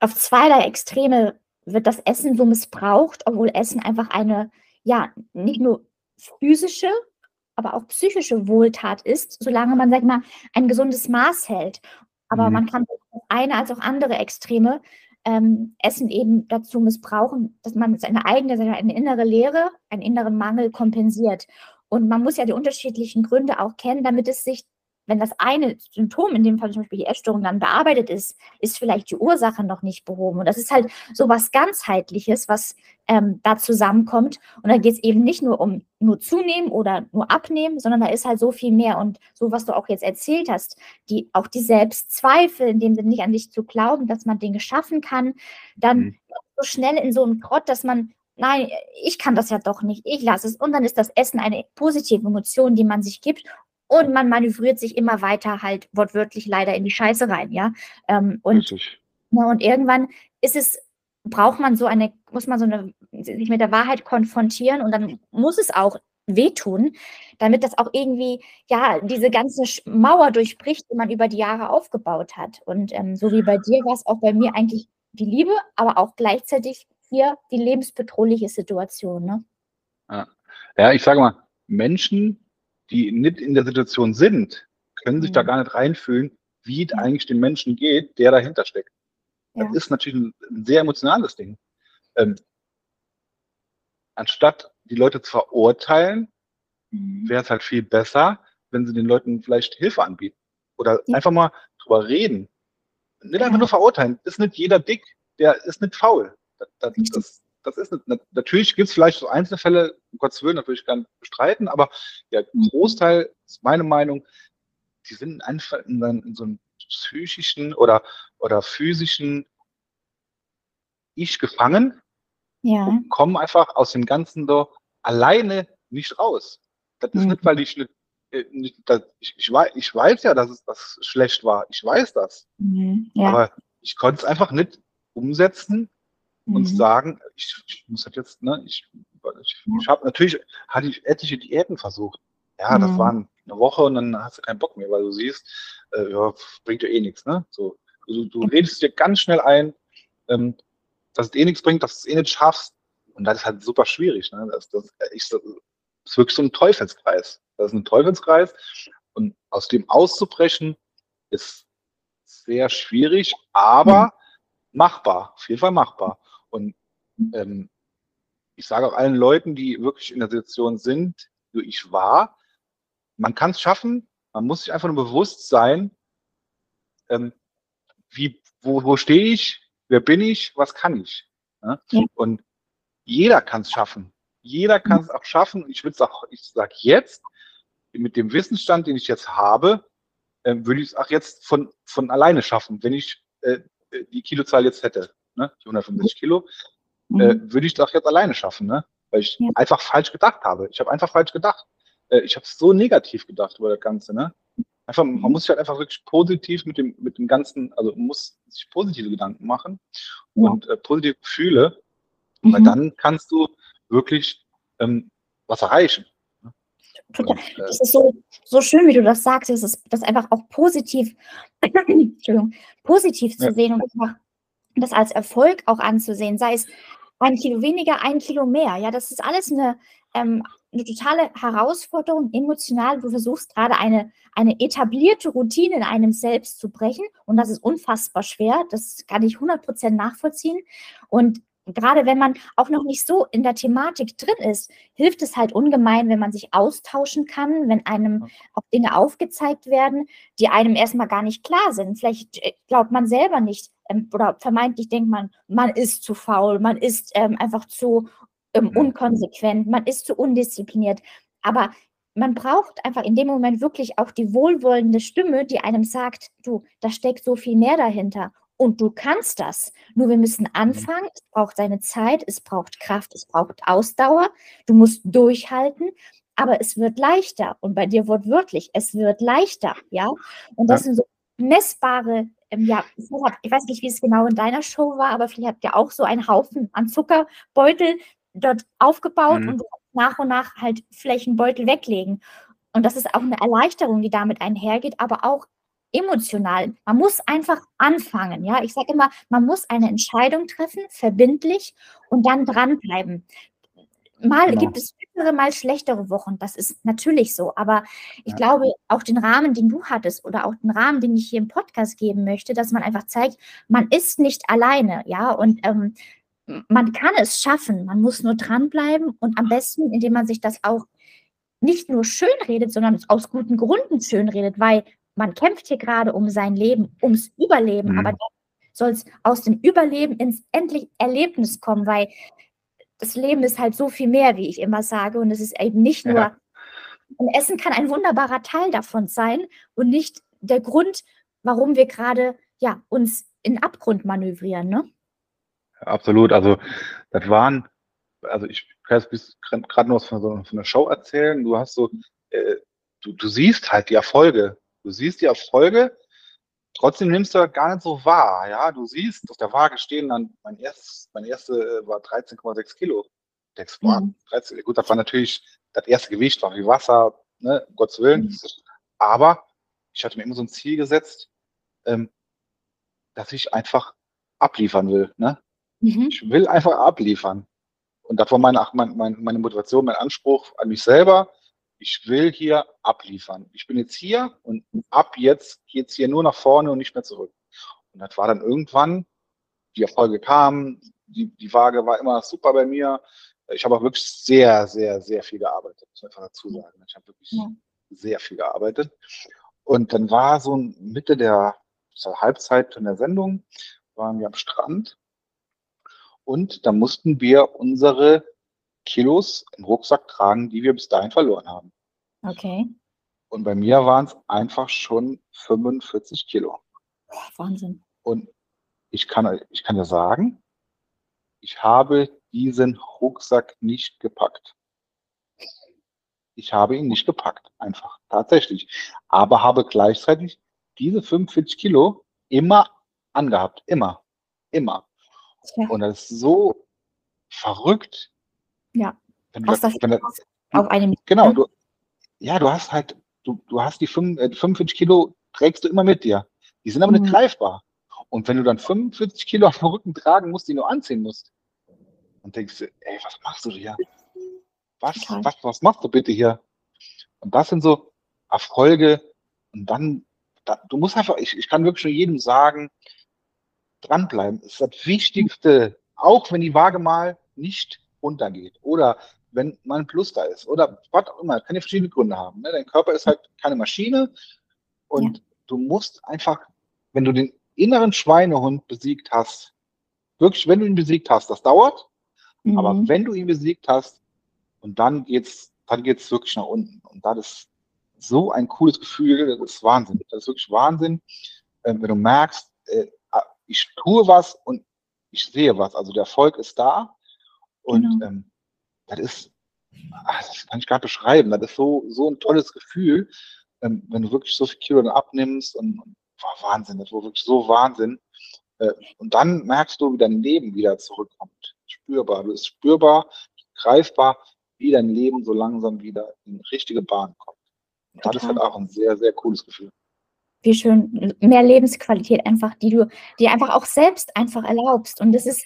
auf zweierlei Extreme wird das Essen so missbraucht, obwohl Essen einfach eine, ja, nicht nur physische, aber auch psychische Wohltat ist, solange man, sag mal, ein gesundes Maß hält. Aber mhm. man kann eine als auch andere Extreme ähm, Essen eben dazu missbrauchen, dass man seine eigene, seine eine innere Leere, einen inneren Mangel kompensiert. Und man muss ja die unterschiedlichen Gründe auch kennen, damit es sich wenn das eine Symptom, in dem Fall zum Beispiel die Essstörung, dann bearbeitet ist, ist vielleicht die Ursache noch nicht behoben. Und das ist halt so was ganzheitliches, was ähm, da zusammenkommt. Und da geht es eben nicht nur um nur zunehmen oder nur abnehmen, sondern da ist halt so viel mehr. Und so, was du auch jetzt erzählt hast, die, auch die Selbstzweifel, in dem Sinne nicht an sich zu glauben, dass man Dinge schaffen kann, dann mhm. so schnell in so einen Grott, dass man nein, ich kann das ja doch nicht, ich lasse es. Und dann ist das Essen eine positive Emotion, die man sich gibt und man manövriert sich immer weiter halt wortwörtlich leider in die Scheiße rein, ja. Ähm, und, ja, und irgendwann ist es, braucht man so eine, muss man so eine, sich mit der Wahrheit konfrontieren und dann muss es auch wehtun, damit das auch irgendwie, ja, diese ganze Mauer durchbricht, die man über die Jahre aufgebaut hat. Und ähm, so wie bei dir war es auch bei mir eigentlich die Liebe, aber auch gleichzeitig hier die lebensbedrohliche Situation. Ne? Ja. ja, ich sage mal, Menschen die nicht in der Situation sind, können sich mhm. da gar nicht reinfühlen, wie es eigentlich den Menschen geht, der dahinter steckt. Ja. Das ist natürlich ein, ein sehr emotionales Ding. Ähm, anstatt die Leute zu verurteilen, mhm. wäre es halt viel besser, wenn sie den Leuten vielleicht Hilfe anbieten. Oder ja. einfach mal drüber reden. Nicht ja. einfach nur verurteilen. Ist nicht jeder dick, der ist nicht faul. Das, das, das, das ist eine, natürlich gibt es vielleicht so Einzelfälle, um Gottes Willen natürlich gar nicht bestreiten, aber der. Großteil ist meine Meinung, die sind einfach in, in so einem psychischen oder, oder physischen Ich gefangen ja. und kommen einfach aus dem Ganzen so alleine nicht raus. Das ist mhm. nicht, weil ich nicht, äh, ich, ich, weiß, ich weiß ja, dass es das schlecht war. Ich weiß das. Mhm. Ja. Aber ich konnte es einfach nicht umsetzen und mhm. sagen, ich, ich, muss das jetzt, ne, ich, ich, ich habe natürlich, hatte ich etliche Diäten versucht. Ja, mhm. das waren eine Woche und dann hast du keinen Bock mehr, weil du siehst, äh, ja, bringt dir eh nichts, ne? So, du, du redest dir ganz schnell ein, ähm, dass es eh nichts bringt, dass du es eh nicht schaffst. Und das ist halt super schwierig, ne? Das, das, ich, das ist wirklich so ein Teufelskreis. Das ist ein Teufelskreis. Und aus dem auszubrechen, ist sehr schwierig, aber mhm. machbar, auf jeden Fall machbar. Und ähm, ich sage auch allen Leuten, die wirklich in der Situation sind, wie ich war, man kann es schaffen, man muss sich einfach nur bewusst sein, ähm, wie, wo, wo stehe ich, wer bin ich, was kann ich. Ne? Ja? Und jeder kann es schaffen. Jeder kann es auch schaffen. Ich würde es auch, ich sage jetzt, mit dem Wissensstand, den ich jetzt habe, äh, würde ich es auch jetzt von, von alleine schaffen, wenn ich äh, die Kilozahl jetzt hätte ne? die 150 Kilo, mhm. äh, würde ich doch jetzt alleine schaffen, ne? weil ich ja. einfach falsch gedacht habe. Ich habe einfach falsch gedacht. Äh, ich habe so negativ gedacht über das Ganze. Ne? Einfach, man mhm. muss sich halt einfach wirklich positiv mit dem, mit dem Ganzen, also man muss sich positive Gedanken machen ja. und äh, positive Gefühle, mhm. weil dann kannst du wirklich ähm, was erreichen. Ne? Und, äh, das ist so, so schön, wie du das sagst, das ist das einfach auch positiv, Entschuldigung, positiv zu ja. sehen und einfach das als Erfolg auch anzusehen, sei es ein Kilo weniger, ein Kilo mehr. Ja, das ist alles eine, ähm, eine totale Herausforderung emotional. Du versuchst gerade eine, eine etablierte Routine in einem selbst zu brechen und das ist unfassbar schwer. Das kann ich 100% nachvollziehen. Und gerade wenn man auch noch nicht so in der Thematik drin ist, hilft es halt ungemein, wenn man sich austauschen kann, wenn einem auch Dinge aufgezeigt werden, die einem erstmal gar nicht klar sind. Vielleicht äh, glaubt man selber nicht ähm, oder vermeintlich denkt man, man ist zu faul, man ist ähm, einfach zu ähm, unkonsequent, man ist zu undiszipliniert. Aber man braucht einfach in dem Moment wirklich auch die wohlwollende Stimme, die einem sagt, du, da steckt so viel mehr dahinter. Und du kannst das. Nur wir müssen mhm. anfangen. Es braucht seine Zeit, es braucht Kraft, es braucht Ausdauer. Du musst durchhalten, aber es wird leichter. Und bei dir wortwörtlich, es wird leichter, ja. Und das ja. sind so messbare, ähm, ja, ich weiß nicht, wie es genau in deiner Show war, aber vielleicht habt ihr auch so einen Haufen an Zuckerbeutel dort aufgebaut mhm. und nach und nach halt Flächenbeutel weglegen. Und das ist auch eine Erleichterung, die damit einhergeht, aber auch emotional. Man muss einfach anfangen. Ja, ich sage immer, man muss eine Entscheidung treffen, verbindlich und dann dranbleiben. mal genau. gibt es bessere, mal schlechtere Wochen. Das ist natürlich so. Aber ich ja. glaube, auch den Rahmen, den du hattest oder auch den Rahmen, den ich hier im Podcast geben möchte, dass man einfach zeigt, man ist nicht alleine, ja. Und ähm, man kann es schaffen. Man muss nur dranbleiben und am besten, indem man sich das auch nicht nur schön redet, sondern aus guten Gründen schön redet, weil man kämpft hier gerade um sein Leben, ums Überleben, mhm. aber dann soll es aus dem Überleben ins endlich Erlebnis kommen, weil das Leben ist halt so viel mehr, wie ich immer sage. Und es ist eben nicht nur, ja. und Essen kann ein wunderbarer Teil davon sein und nicht der Grund, warum wir gerade ja, uns in Abgrund manövrieren. Ne? Absolut. Also das waren, also ich kann jetzt gerade noch was von so von einer Show erzählen. Du hast so, äh, du, du siehst halt die Erfolge. Du siehst die Erfolge Trotzdem nimmst du gar nicht so wahr. Ja, du siehst auf der Waage stehen dann, mein erstes, mein erste äh, war 13,6 Kilo. Denkst, boah, mhm. 13, gut, das war natürlich, das erste Gewicht war wie Wasser, ne, um Gottes Willen. Mhm. Aber ich hatte mir immer so ein Ziel gesetzt, ähm, dass ich einfach abliefern will. Ne? Mhm. Ich will einfach abliefern. Und das war meine, meine, meine Motivation, mein Anspruch an mich selber ich will hier abliefern. Ich bin jetzt hier und ab jetzt geht es hier nur nach vorne und nicht mehr zurück. Und das war dann irgendwann, die Erfolge kamen, die, die Waage war immer super bei mir. Ich habe auch wirklich sehr, sehr, sehr viel gearbeitet, muss man einfach dazu sagen. Ich habe wirklich ja. sehr viel gearbeitet. Und dann war so Mitte der Halbzeit in der Sendung, waren wir am Strand und da mussten wir unsere Kilos im Rucksack tragen, die wir bis dahin verloren haben. Okay. Und bei mir waren es einfach schon 45 Kilo. Wahnsinn. Und ich kann, ich kann ja sagen, ich habe diesen Rucksack nicht gepackt. Ich habe ihn nicht gepackt, einfach, tatsächlich. Aber habe gleichzeitig diese 45 Kilo immer angehabt, immer, immer. Ja. Und das ist so verrückt, ja. Wenn du, das, wenn das, auf einem. Genau, du, ja, du hast halt, du, du hast die 45 äh, Kilo, trägst du immer mit dir. Die sind aber mhm. nicht greifbar. Und wenn du dann 45 Kilo auf dem Rücken tragen musst, die nur anziehen musst, und denkst du, ey, was machst du hier? Was, was, was machst du bitte hier? Und das sind so Erfolge. Und dann, da, du musst einfach, ich, ich kann wirklich nur jedem sagen, dranbleiben ist das Wichtigste, auch wenn die Waage mal nicht runtergeht. Oder wenn mal ein Plus da ist. Oder was auch immer, kann ja verschiedene Gründe haben. Ne? Dein Körper ist halt keine Maschine. Und ja. du musst einfach, wenn du den inneren Schweinehund besiegt hast, wirklich, wenn du ihn besiegt hast, das dauert, mhm. aber wenn du ihn besiegt hast und dann geht's, dann geht's wirklich nach unten. Und das ist so ein cooles Gefühl, das ist Wahnsinn, das ist wirklich Wahnsinn, äh, wenn du merkst, äh, ah, ich tue was und ich sehe was, also der Erfolg ist da und genau. ähm, das ist, ach, das kann ich gar nicht beschreiben. Das ist so, so ein tolles Gefühl, ähm, wenn du wirklich so viel Kilo dann abnimmst und, und war Wahnsinn, das war wirklich so Wahnsinn. Äh, und dann merkst du, wie dein Leben wieder zurückkommt. Spürbar. Du bist spürbar, greifbar, wie dein Leben so langsam wieder in richtige Bahn kommt. Und das ist halt auch ein sehr, sehr cooles Gefühl wie schön mehr Lebensqualität einfach, die du dir einfach auch selbst einfach erlaubst. Und das ist,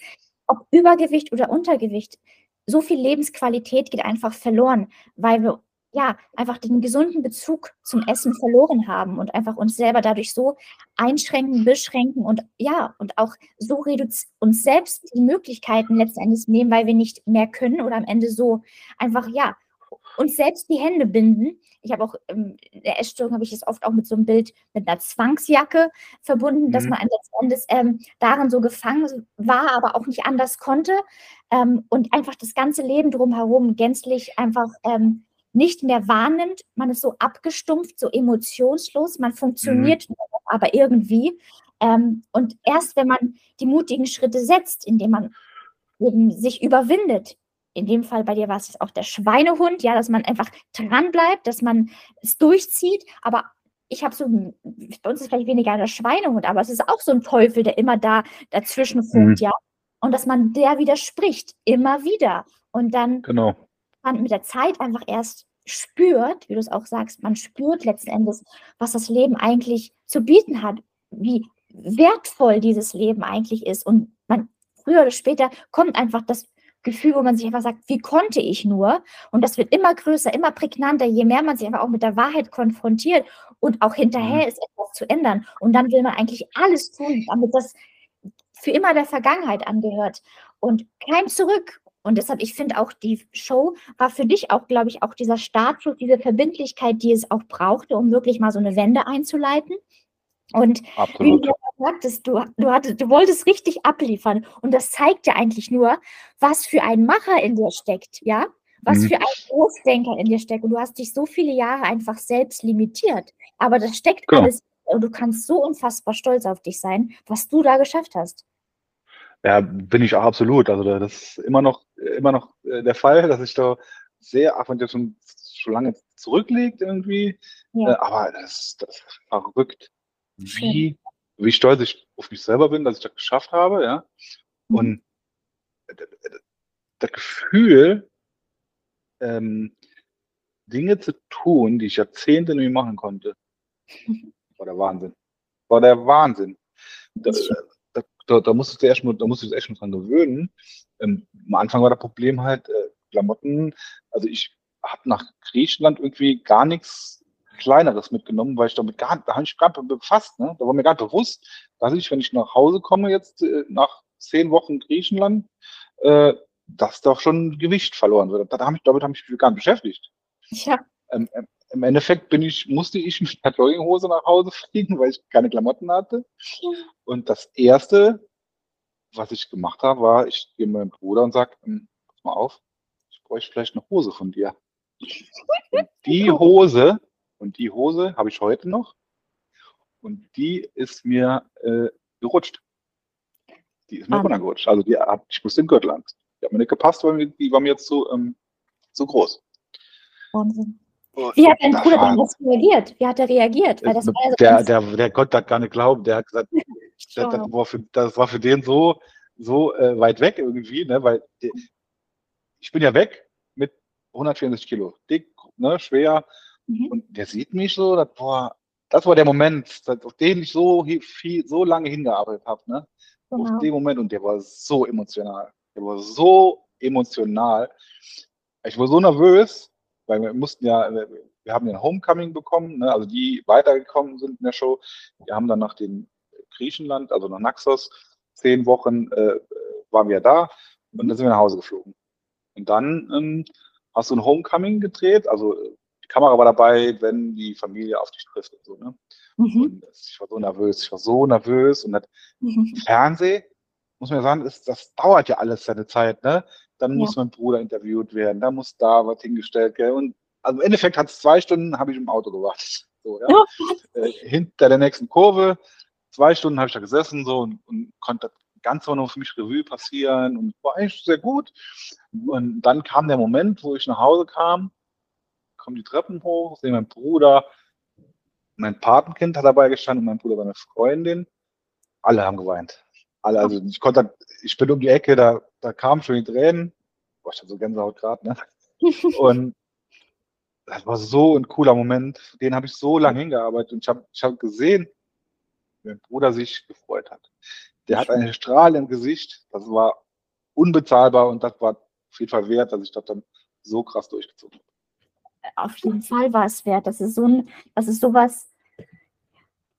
ob Übergewicht oder Untergewicht, so viel Lebensqualität geht einfach verloren, weil wir ja einfach den gesunden Bezug zum Essen verloren haben und einfach uns selber dadurch so einschränken, beschränken und ja, und auch so uns selbst die Möglichkeiten letztendlich nehmen, weil wir nicht mehr können oder am Ende so einfach ja uns selbst die Hände binden. Ich habe auch ähm, in der Essstörung habe ich es oft auch mit so einem Bild mit einer Zwangsjacke verbunden, mhm. dass man letztendlich ähm, darin so gefangen war, aber auch nicht anders konnte ähm, und einfach das ganze Leben drumherum gänzlich einfach ähm, nicht mehr wahrnimmt. Man ist so abgestumpft, so emotionslos, man funktioniert mhm. aber irgendwie. Ähm, und erst wenn man die mutigen Schritte setzt, indem man eben sich überwindet, in dem Fall bei dir war es auch der Schweinehund, ja, dass man einfach dranbleibt, dass man es durchzieht, aber ich habe so, bei uns ist vielleicht weniger der Schweinehund, aber es ist auch so ein Teufel, der immer da dazwischen funkt, mhm. ja. Und dass man der widerspricht, immer wieder. Und dann genau. man mit der Zeit einfach erst spürt, wie du es auch sagst, man spürt letzten Endes, was das Leben eigentlich zu bieten hat, wie wertvoll dieses Leben eigentlich ist. Und man früher oder später kommt einfach das Gefühl, wo man sich einfach sagt, wie konnte ich nur? Und das wird immer größer, immer prägnanter, je mehr man sich einfach auch mit der Wahrheit konfrontiert und auch hinterher mhm. ist, etwas zu ändern. Und dann will man eigentlich alles tun, damit das für immer der Vergangenheit angehört und kein Zurück. Und deshalb, ich finde auch, die Show war für dich auch, glaube ich, auch dieser Startschuss, diese Verbindlichkeit, die es auch brauchte, um wirklich mal so eine Wende einzuleiten. Und Absolut. wie du sagtest, du, du, hattest, du wolltest richtig abliefern. Und das zeigt ja eigentlich nur, was für ein Macher in dir steckt, ja? Was mhm. für ein Großdenker in dir steckt. Und du hast dich so viele Jahre einfach selbst limitiert. Aber das steckt genau. alles und du kannst so unfassbar stolz auf dich sein, was du da geschafft hast. Ja, bin ich auch absolut. Also das ist immer noch, immer noch äh, der Fall, dass ich da sehr, auch wenn der schon, schon lange zurückliegt irgendwie, ja. äh, aber das, das ist verrückt, wie, wie stolz ich auf mich selber bin, dass ich das geschafft habe, ja. Mhm. Und das Gefühl, ähm, Dinge zu tun, die ich Jahrzehnte nicht machen konnte, war der Wahnsinn. War der Wahnsinn. Da, da, da, da musstest du erst mal, da du echt mal dran gewöhnen. Ähm, am Anfang war das Problem halt, äh, Klamotten, also ich habe nach Griechenland irgendwie gar nichts Kleineres mitgenommen, weil ich damit gar, da habe ich gar nicht befasst, ne? Da war mir gar nicht bewusst, dass ich, wenn ich nach Hause komme, jetzt äh, nach zehn Wochen Griechenland, äh, dass doch schon Gewicht verloren wird. Da hab ich, damit habe ich mich gar nicht beschäftigt. Ja. Ähm, ähm im Endeffekt bin ich, musste ich mit der Jogginghose nach Hause fliegen, weil ich keine Klamotten hatte. Und das erste, was ich gemacht habe, war, ich gehe meinem Bruder und sage, hm, pass mal auf, ich bräuchte vielleicht eine Hose von dir. Und die Hose, und die Hose habe ich heute noch. Und die ist mir äh, gerutscht. Die ist mir ah. runtergerutscht. Also die, ich musste den Gürtel an. Die hat mir nicht gepasst, weil die war mir jetzt zu, ähm, zu groß. Wahnsinn. Wie hat dein Bruder denn das reagiert? Wie hat er reagiert? Weil das war so der, der, der konnte das gar nicht glauben. Der hat gesagt, das, das, war für, das war für den so, so äh, weit weg irgendwie, ne? weil der, ich bin ja weg mit 164 Kilo, dick, ne, schwer. Mhm. Und der sieht mich so, das war, das war der Moment, auf den ich so viel, so lange hingearbeitet habe. Ne? Genau. Auf den Moment und der war so emotional. Der war so emotional. Ich war so nervös, weil wir mussten ja, wir haben ja ein Homecoming bekommen, ne, also die weitergekommen sind in der Show. Wir haben dann nach dem Griechenland, also nach Naxos, zehn Wochen äh, waren wir da und dann sind wir nach Hause geflogen. Und dann ähm, hast du ein Homecoming gedreht, also die Kamera war dabei, wenn die Familie auf dich trifft und so. Ne? Mhm. Und ich war so nervös, ich war so nervös und das mhm. Fernsehen, muss man ja sagen, ist, das dauert ja alles seine Zeit. Ne? dann muss mein Bruder interviewt werden, da muss da was hingestellt werden. Und also im Endeffekt hat es zwei Stunden, habe ich im Auto gewartet. So, ja. äh, hinter der nächsten Kurve, zwei Stunden habe ich da gesessen so und, und konnte das ganz noch für mich Revue passieren und war eigentlich sehr gut. Und dann kam der Moment, wo ich nach Hause kam, kommen die Treppen hoch, sehe meinen Bruder, mein Patenkind hat dabei gestanden, mein Bruder war eine Freundin. Alle haben geweint. Alle, also ich konnte, ich bin um die Ecke, da, da kamen schon die Tränen. Boah, ich hatte so Gänsehaut gerade, ne? Und das war so ein cooler Moment. Den habe ich so lange hingearbeitet und ich habe ich hab gesehen, wie mein Bruder sich gefreut hat. Der hat eine Strahl im Gesicht. Das war unbezahlbar und das war auf jeden Fall wert, dass ich das dann so krass durchgezogen habe. Auf jeden Fall war es wert. Das ist so ein, das ist sowas,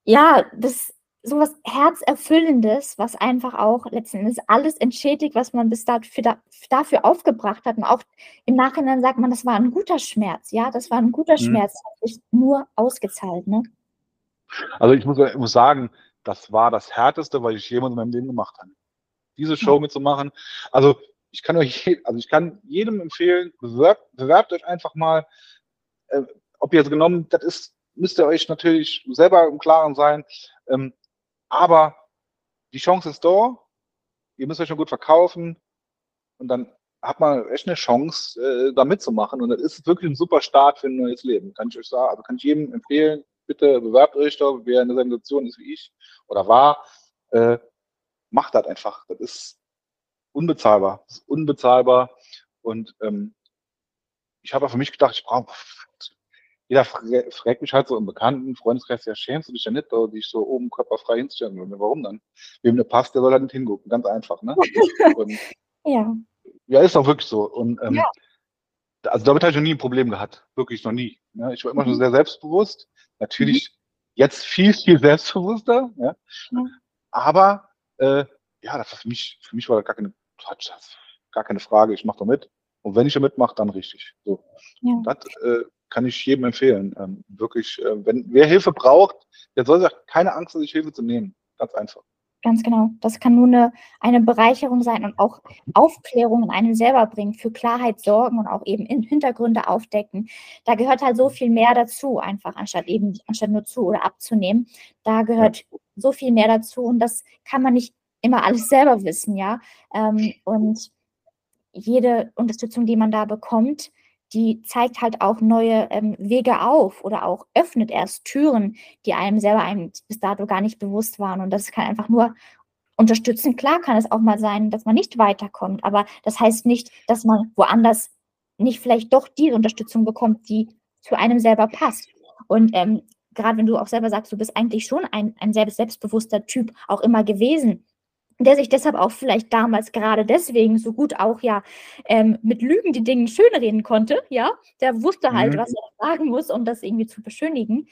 ja, das sowas Herzerfüllendes, was einfach auch letzten Endes alles entschädigt, was man bis dafür, dafür aufgebracht hat. Und auch im Nachhinein sagt man, das war ein guter Schmerz, ja, das war ein guter mhm. Schmerz, hat sich nur ausgezahlt, ne? Also ich muss, ich muss sagen, das war das Härteste, was ich jemals in meinem Leben gemacht habe. Diese Show mitzumachen. Also ich kann euch, also ich kann jedem empfehlen, bewerbt, bewerbt euch einfach mal, äh, ob ihr jetzt genommen, das ist, müsst ihr euch natürlich selber im Klaren sein. Ähm, aber die Chance ist da. Ihr müsst euch schon gut verkaufen. Und dann hat man echt eine Chance, äh, da mitzumachen. Und das ist wirklich ein super Start für ein neues Leben. Kann ich euch sagen. Also kann ich jedem empfehlen, bitte bewerbt euch da, wer in der Situation ist wie ich oder war. Äh, macht das einfach. Das ist unbezahlbar. Das ist unbezahlbar. Und ähm, ich habe für mich gedacht, ich brauche jeder fragt mich halt so im bekannten Freundeskreis, ja, schämst du dich ja nicht, da dich so oben körperfrei hinzustellen? Warum dann? Wem der passt, der soll halt nicht hingucken. Ganz einfach, ne? Und ja. Ja, ist auch wirklich so. Und ähm, ja. also damit habe ich noch nie ein Problem gehabt. Wirklich noch nie. Ja, ich war immer mhm. schon sehr selbstbewusst. Natürlich mhm. jetzt viel, viel selbstbewusster. Ja. Mhm. Aber äh, ja, das war für mich, für mich war das gar keine, das gar keine Frage. Ich mache da mit. Und wenn ich da mitmache, dann richtig. So. Ja. Das äh, kann ich jedem empfehlen. Ähm, wirklich, äh, wenn wer Hilfe braucht, der soll sich keine Angst, sich Hilfe zu nehmen. Ganz einfach. Ganz genau. Das kann nur eine, eine Bereicherung sein und auch Aufklärung in einem selber bringen, für Klarheit sorgen und auch eben Hintergründe aufdecken. Da gehört halt so viel mehr dazu, einfach anstatt eben, anstatt nur zu oder abzunehmen. Da gehört so viel mehr dazu und das kann man nicht immer alles selber wissen, ja. Ähm, und jede Unterstützung, die man da bekommt, die zeigt halt auch neue ähm, Wege auf oder auch öffnet erst Türen, die einem selber einem bis dato gar nicht bewusst waren. Und das kann einfach nur unterstützen. Klar kann es auch mal sein, dass man nicht weiterkommt, aber das heißt nicht, dass man woanders nicht vielleicht doch die Unterstützung bekommt, die zu einem selber passt. Und ähm, gerade wenn du auch selber sagst, du bist eigentlich schon ein, ein selbst, selbstbewusster Typ auch immer gewesen, der sich deshalb auch vielleicht damals gerade deswegen so gut auch ja ähm, mit Lügen die Dinge schönreden konnte, ja, der wusste halt, mhm. was er sagen muss, um das irgendwie zu beschönigen,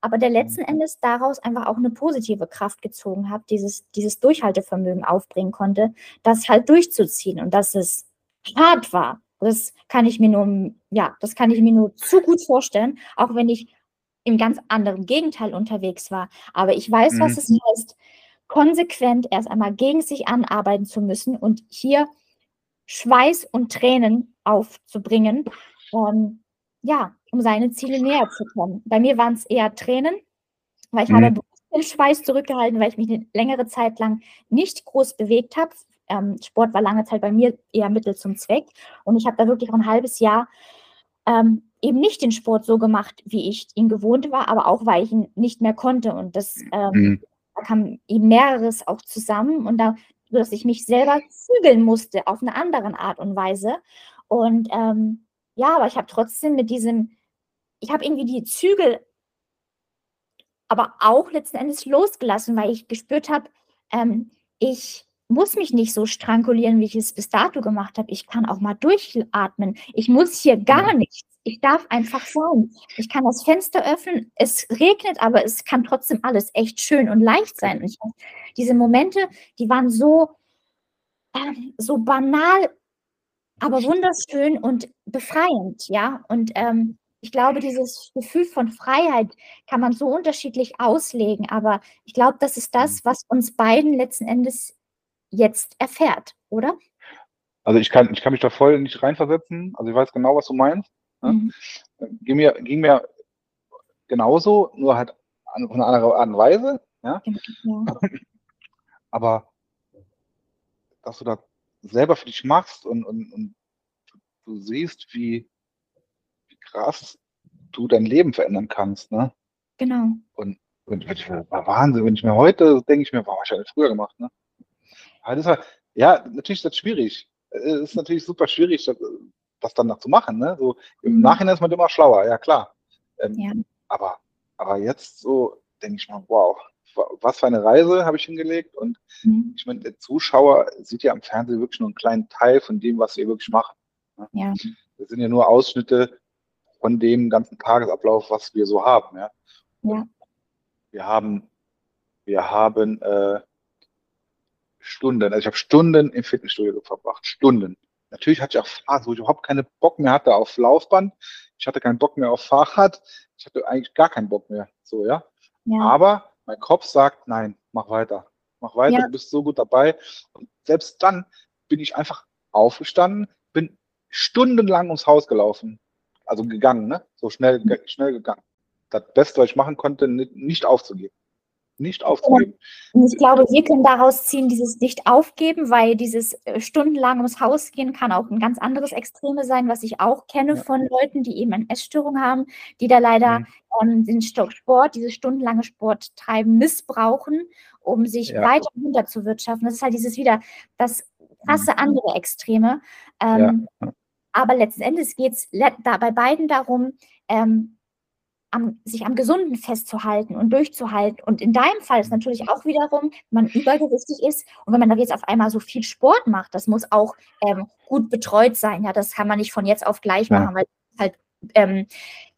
aber der letzten. Endes daraus einfach auch eine positive Kraft gezogen hat, dieses, dieses Durchhaltevermögen aufbringen konnte, das halt durchzuziehen und dass es hart war. Das kann ich mir nur, ja, das kann ich mir nur zu gut vorstellen, auch wenn ich im ganz anderen Gegenteil unterwegs war. Aber ich weiß, mhm. was es heißt, konsequent erst einmal gegen sich anarbeiten zu müssen und hier Schweiß und Tränen aufzubringen, ähm, ja, um seine Ziele näher zu kommen. Bei mir waren es eher Tränen, weil ich mhm. habe den Schweiß zurückgehalten, weil ich mich eine längere Zeit lang nicht groß bewegt habe. Ähm, Sport war lange Zeit bei mir eher Mittel zum Zweck und ich habe da wirklich ein halbes Jahr ähm, eben nicht den Sport so gemacht, wie ich ihn gewohnt war, aber auch weil ich ihn nicht mehr konnte und das ähm, mhm da kam eben mehreres auch zusammen und da, dass ich mich selber zügeln musste auf eine andere Art und Weise. Und ähm, ja, aber ich habe trotzdem mit diesem, ich habe irgendwie die Zügel aber auch letzten Endes losgelassen, weil ich gespürt habe, ähm, ich muss mich nicht so strangulieren, wie ich es bis dato gemacht habe. Ich kann auch mal durchatmen. Ich muss hier gar nichts. Ich darf einfach sein. Ich kann das Fenster öffnen. Es regnet, aber es kann trotzdem alles echt schön und leicht sein. Und ich, diese Momente, die waren so, äh, so banal, aber wunderschön und befreiend, ja. Und ähm, ich glaube, dieses Gefühl von Freiheit kann man so unterschiedlich auslegen, aber ich glaube, das ist das, was uns beiden letzten Endes jetzt erfährt, oder? Also ich kann, ich kann mich da voll nicht reinversetzen. Also ich weiß genau, was du meinst. Ne? Mhm. Ging, mir, ging mir genauso, nur halt auf eine andere Art und Weise. Ja? ja. Aber dass du das selber für dich machst und, und, und du siehst, wie, wie krass du dein Leben verändern kannst. Ne? Genau. Und, und war Wahnsinn, wenn ich mir heute denke ich mir, warum habe ich früher gemacht. Ne? das war, ja, natürlich ist das schwierig. Es ist natürlich super schwierig, das, das dann noch zu machen. Ne? So, Im mhm. Nachhinein ist man immer schlauer, ja klar. Ähm, ja. Aber, aber jetzt so denke ich mal, wow, was für eine Reise habe ich hingelegt. Und mhm. ich meine, der Zuschauer sieht ja am Fernsehen wirklich nur einen kleinen Teil von dem, was wir wirklich machen. Ne? Ja. Das sind ja nur Ausschnitte von dem ganzen Tagesablauf, was wir so haben. Ja. ja. Wir haben, wir haben äh, Stunden, also ich habe Stunden im Fitnessstudio verbracht, Stunden. Natürlich hatte ich auch Phasen, wo ich überhaupt keine Bock mehr hatte auf Laufband. Ich hatte keinen Bock mehr auf Fahrrad. Ich hatte eigentlich gar keinen Bock mehr. So, ja. ja. Aber mein Kopf sagt, nein, mach weiter. Mach weiter, ja. du bist so gut dabei. Und selbst dann bin ich einfach aufgestanden, bin stundenlang ums Haus gelaufen. Also gegangen, ne? So schnell, schnell gegangen. Das Beste, was ich machen konnte, nicht aufzugeben nicht aufzugeben. Und ich glaube, wir können daraus ziehen, dieses nicht aufgeben, weil dieses äh, stundenlang ums Haus gehen kann auch ein ganz anderes Extreme sein, was ich auch kenne ja. von Leuten, die eben eine Essstörung haben, die da leider mhm. ähm, den Sport, dieses stundenlange Sporttreiben missbrauchen, um sich ja. weiter runterzuwirtschaften. Das ist halt dieses wieder das krasse mhm. andere Extreme. Ähm, ja. Aber letzten Endes geht es bei beiden darum, ähm, am, sich am Gesunden festzuhalten und durchzuhalten. Und in deinem Fall ist natürlich auch wiederum, wenn man übergewichtig ist und wenn man dann jetzt auf einmal so viel Sport macht, das muss auch ähm, gut betreut sein. Ja, das kann man nicht von jetzt auf gleich machen, weil halt ähm,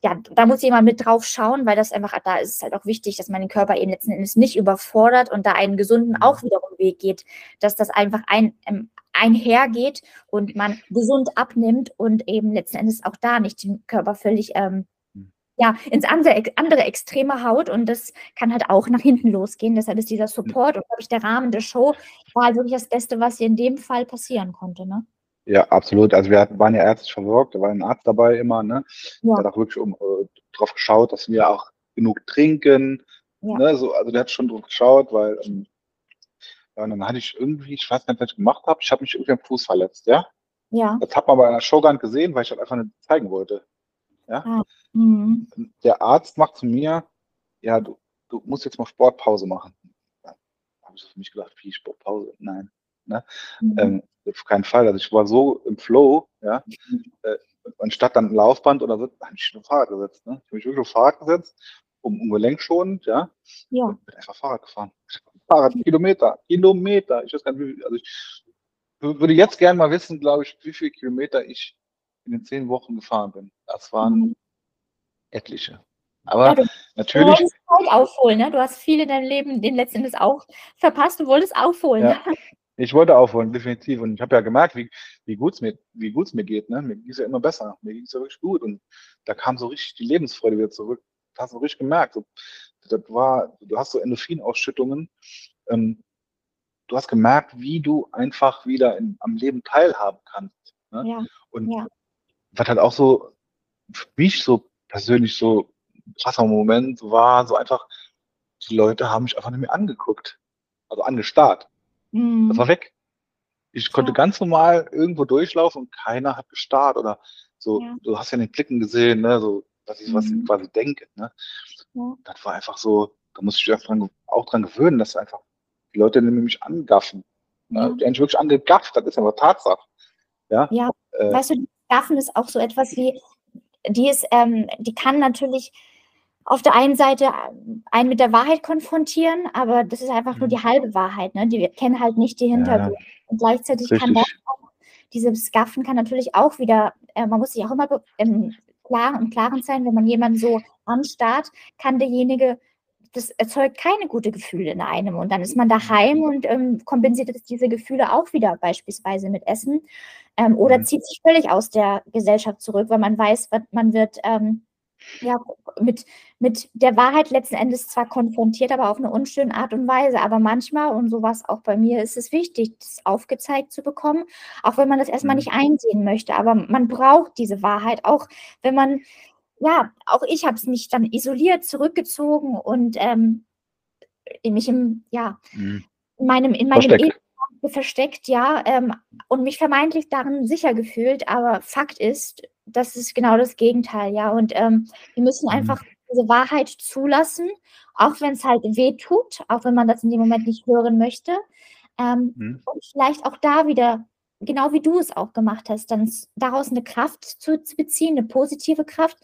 ja, da muss jemand mit drauf schauen, weil das einfach, da ist es halt auch wichtig, dass man den Körper eben letzten Endes nicht überfordert und da einen gesunden mhm. auch wiederum Weg geht, dass das einfach ein, ähm, einhergeht und man gesund abnimmt und eben letzten Endes auch da nicht den Körper völlig ähm, mhm. Ja, ins andere, andere Extreme haut und das kann halt auch nach hinten losgehen. Deshalb ist dieser Support und, glaube ich, der Rahmen der Show war halt wirklich das Beste, was hier in dem Fall passieren konnte, ne? Ja, absolut. Also wir waren ja ärztlich versorgt, da war ein Arzt dabei immer, ne? Ja. Der hat auch wirklich um, äh, drauf geschaut, dass wir auch genug trinken. Ja. Ne? So, also der hat schon drauf geschaut, weil ähm, ja, und dann hatte ich irgendwie, ich weiß nicht, was ich gemacht habe, ich habe mich irgendwie am Fuß verletzt, ja? Ja. Das hat man bei einer Show gar nicht gesehen, weil ich das einfach nicht zeigen wollte. Ja. Ah. Mhm. Der Arzt macht zu mir, ja, du, du musst jetzt mal Sportpause machen. Da habe ich für mich gedacht, wie Sportpause? Nein. Ne? Mhm. Ähm, auf keinen Fall. Also ich war so im Flow, ja. Äh, anstatt dann ein Laufband oder so, habe ich auf Fahrrad gesetzt. Ne? Ich habe mich wirklich auf Fahrrad gesetzt, um, um gelenkschonend, ja. Ja. Und bin einfach Fahrrad gefahren. Fahrrad, Kilometer, Kilometer. Ich weiß gar nicht, wie, also ich würde jetzt gerne mal wissen, glaube ich, wie viele Kilometer ich in den zehn Wochen gefahren bin. Das waren mhm. etliche. Aber ja, du, natürlich. Du wolltest aufholen, ne? Du hast viel in deinem Leben den letzten Endes auch verpasst. Du wolltest aufholen. Ja. Ich wollte aufholen, definitiv. Und ich habe ja gemerkt, wie, wie gut es mir, wie gut's mir geht. Ne? Mir ging es ja immer besser. Mir ging es ja wirklich gut. Und da kam so richtig die Lebensfreude wieder zurück. Das hast du richtig gemerkt. So, das war, du hast so Endorphinausschüttungen. Ähm, du hast gemerkt, wie du einfach wieder in, am Leben teilhaben kannst. Ne? Ja, und ja. Was halt auch so für mich so persönlich so ein krasser Moment war, so einfach, die Leute haben mich einfach nicht mehr angeguckt. Also angestarrt. Mhm. Das war weg. Ich konnte ja. ganz normal irgendwo durchlaufen und keiner hat gestarrt oder so. Ja. Du hast ja in den Blicken gesehen, ne, so, was ich, mhm. was ich quasi denke, ne. Ja. Das war einfach so, da muss ich mich dran, auch dran gewöhnen, dass einfach die Leute nämlich angaffen. Ne? Ja. Die haben wirklich angegafft, das ist aber Tatsache. Ja, ja. Äh, weißt du, Gaffen ist auch so etwas wie, die ist, ähm, die kann natürlich auf der einen Seite einen mit der Wahrheit konfrontieren, aber das ist einfach nur die mhm. halbe Wahrheit. Ne? Die kennen halt nicht die Hintergründe. Ja, und gleichzeitig richtig. kann das auch, dieses Gaffen kann natürlich auch wieder, äh, man muss sich auch immer im Klaren, im Klaren sein, wenn man jemanden so anstarrt, kann derjenige das erzeugt keine gute Gefühle in einem. Und dann ist man daheim und ähm, kompensiert diese Gefühle auch wieder beispielsweise mit Essen ähm, oder mhm. zieht sich völlig aus der Gesellschaft zurück, weil man weiß, man wird ähm, ja, mit, mit der Wahrheit letzten Endes zwar konfrontiert, aber auf eine unschöne Art und Weise. Aber manchmal, und so war es auch bei mir, ist es wichtig, das aufgezeigt zu bekommen, auch wenn man das erstmal mhm. nicht einsehen möchte. Aber man braucht diese Wahrheit, auch wenn man, ja, auch ich habe es nicht dann isoliert, zurückgezogen und ähm, mich im, ja, mhm. in meinem, in meinem Versteckt. Versteckt, ja, ähm, und mich vermeintlich darin sicher gefühlt. Aber Fakt ist, das ist genau das Gegenteil, ja. Und ähm, wir müssen mhm. einfach diese Wahrheit zulassen, auch wenn es halt weh tut, auch wenn man das in dem Moment nicht hören möchte. Ähm, mhm. Und vielleicht auch da wieder, genau wie du es auch gemacht hast, dann daraus eine Kraft zu, zu beziehen, eine positive Kraft.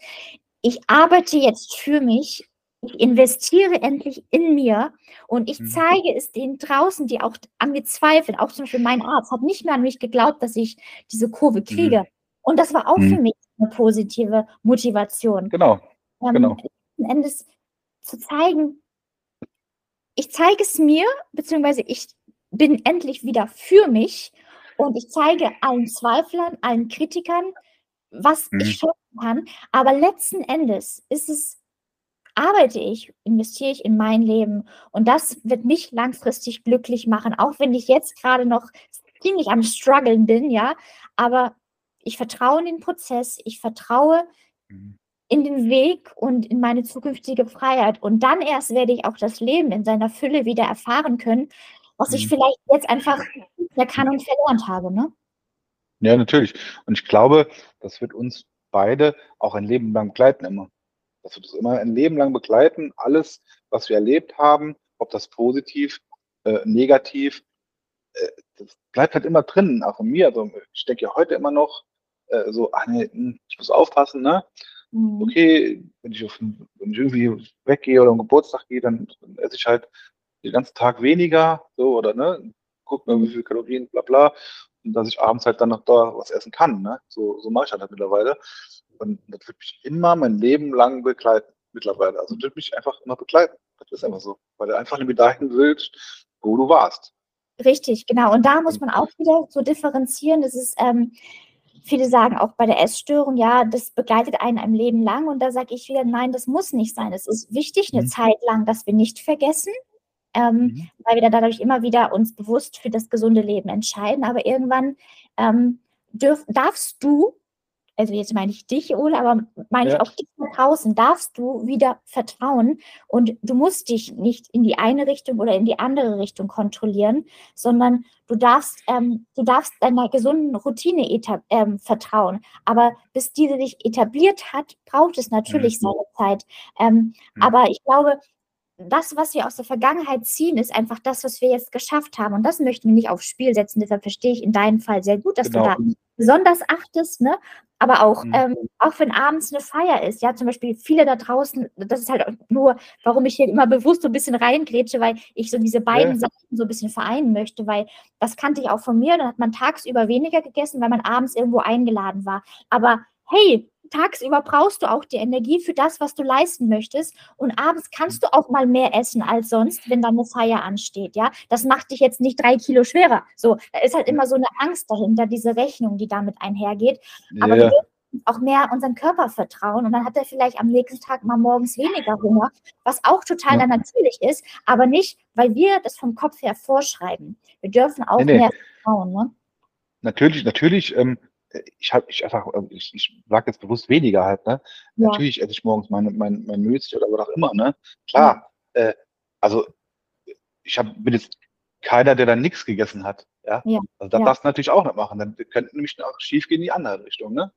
Ich arbeite jetzt für mich ich investiere endlich in mir und ich mhm. zeige es denen draußen, die auch an mir zweifeln. Auch zum Beispiel mein Arzt hat nicht mehr an mich geglaubt, dass ich diese Kurve kriege. Mhm. Und das war auch mhm. für mich eine positive Motivation. Genau. Ähm, genau. Letzten Endes zu zeigen, ich zeige es mir, beziehungsweise ich bin endlich wieder für mich und ich zeige allen Zweiflern, allen Kritikern, was mhm. ich schaffen kann. Aber letzten Endes ist es, arbeite ich, investiere ich in mein Leben und das wird mich langfristig glücklich machen, auch wenn ich jetzt gerade noch ziemlich am struggeln bin, ja, aber ich vertraue in den Prozess, ich vertraue mhm. in den Weg und in meine zukünftige Freiheit. Und dann erst werde ich auch das Leben in seiner Fülle wieder erfahren können, was ich mhm. vielleicht jetzt einfach erkannt und verlernt habe. Ne? Ja, natürlich. Und ich glaube, das wird uns beide auch ein Leben lang begleiten immer. Das wird uns immer ein Leben lang begleiten. Alles, was wir erlebt haben, ob das positiv, äh, negativ, äh, das bleibt halt immer drin, auch in mir. Also ich denke ja heute immer noch, äh, so, ach nee, hm, ich muss aufpassen, ne? Mhm. Okay, wenn ich, auf, wenn ich irgendwie weggehe oder am Geburtstag gehe, dann, dann esse ich halt den ganzen Tag weniger, so, oder, ne? Guck mal, wie viele Kalorien, bla, bla. Und dass ich abends halt dann noch da was essen kann, ne? So, so mache ich halt mittlerweile. Und das wird mich immer mein Leben lang begleiten, mittlerweile. Also, das wird mich einfach immer begleiten. Das ist einfach so. Weil du einfach nicht mehr dahin willst, wo du warst. Richtig, genau. Und da muss man auch wieder so differenzieren. Das ist, ähm, viele sagen auch bei der Essstörung, ja, das begleitet einen ein Leben lang. Und da sage ich wieder, nein, das muss nicht sein. Es ist wichtig eine mhm. Zeit lang, dass wir nicht vergessen, ähm, mhm. weil wir dann dadurch immer wieder uns bewusst für das gesunde Leben entscheiden. Aber irgendwann ähm, dürf, darfst du also jetzt meine ich dich, Ole, aber meine ja. ich auch dich da draußen, darfst du wieder vertrauen und du musst dich nicht in die eine Richtung oder in die andere Richtung kontrollieren, sondern du darfst, ähm, du darfst deiner gesunden Routine ähm, vertrauen. Aber bis diese sich etabliert hat, braucht es natürlich mhm. seine Zeit. Ähm, mhm. Aber ich glaube, das, was wir aus der Vergangenheit ziehen, ist einfach das, was wir jetzt geschafft haben. Und das möchten wir nicht aufs Spiel setzen. Deshalb verstehe ich in deinem Fall sehr gut, dass genau. du da besonders achtest, ne? Aber auch, mhm. ähm, auch wenn abends eine Feier ist, ja, zum Beispiel viele da draußen, das ist halt nur, warum ich hier immer bewusst so ein bisschen reingrätsche, weil ich so diese beiden ja. Sachen so ein bisschen vereinen möchte, weil das kannte ich auch von mir, dann hat man tagsüber weniger gegessen, weil man abends irgendwo eingeladen war. Aber hey, tagsüber brauchst du auch die Energie für das, was du leisten möchtest. Und abends kannst du auch mal mehr essen als sonst, wenn dann eine Feier ansteht. Ja, das macht dich jetzt nicht drei Kilo schwerer. So, da ist halt immer so eine Angst dahinter, diese Rechnung, die damit einhergeht. Aber yeah. wir dürfen auch mehr unseren Körper vertrauen und dann hat er vielleicht am nächsten Tag mal morgens weniger Hunger, was auch total ja. dann natürlich ist, aber nicht, weil wir das vom Kopf her vorschreiben. Wir dürfen auch nee, nee. mehr vertrauen. Ne? Natürlich, natürlich. Ähm, ich habe ich einfach, ähm, ich, ich sage jetzt bewusst weniger halt, ne? Ja. Natürlich esse ich morgens mein, mein, mein Müsli oder was auch immer, ne? Klar. Ja. Äh, also ich hab, bin jetzt keiner, der dann nichts gegessen hat. Ja. ja. Also das ja. darfst du natürlich auch nicht machen. Dann könnte nämlich auch schief gehen in die andere Richtung, ne?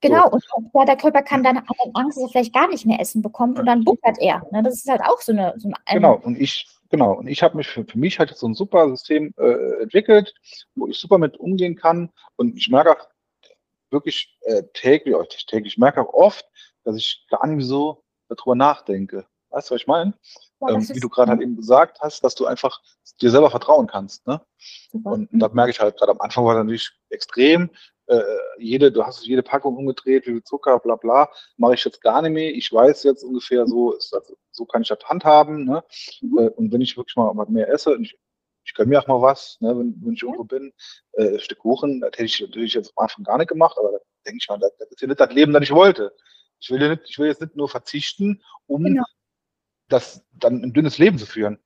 Genau, so. und ja, der Körper kann dann Angst, dass er vielleicht gar nicht mehr essen bekommt und dann buckert er. Ne? Das ist halt auch so eine. So eine genau, und ich, genau, und ich habe mich für, für mich halt so ein super System äh, entwickelt, wo ich super mit umgehen kann. Und ich merke auch, wirklich äh, täglich, oder täglich, ich merke auch oft, dass ich gar nicht so darüber nachdenke. Weißt du, was ich meine? Ja, ähm, wie du gerade halt eben gesagt hast, dass du einfach dir selber vertrauen kannst. Ne? Und mhm. da merke ich halt gerade am Anfang war das natürlich extrem. Äh, jede, du hast jede Packung umgedreht, wie viel Zucker, bla bla, mache ich jetzt gar nicht mehr. Ich weiß jetzt ungefähr, so das, so kann ich das handhaben. Ne? Mhm. Äh, und wenn ich wirklich mal mehr esse, und ich ich gönne mir auch mal was, ne, wenn, wenn ich irgendwo bin. Äh, ein Stück Kuchen, das hätte ich natürlich jetzt am Anfang gar nicht gemacht, aber da denke ich mal, das, das ist ja nicht das Leben, das ich wollte. Ich will, ja nicht, ich will jetzt nicht nur verzichten, um genau. das dann ein dünnes Leben zu führen.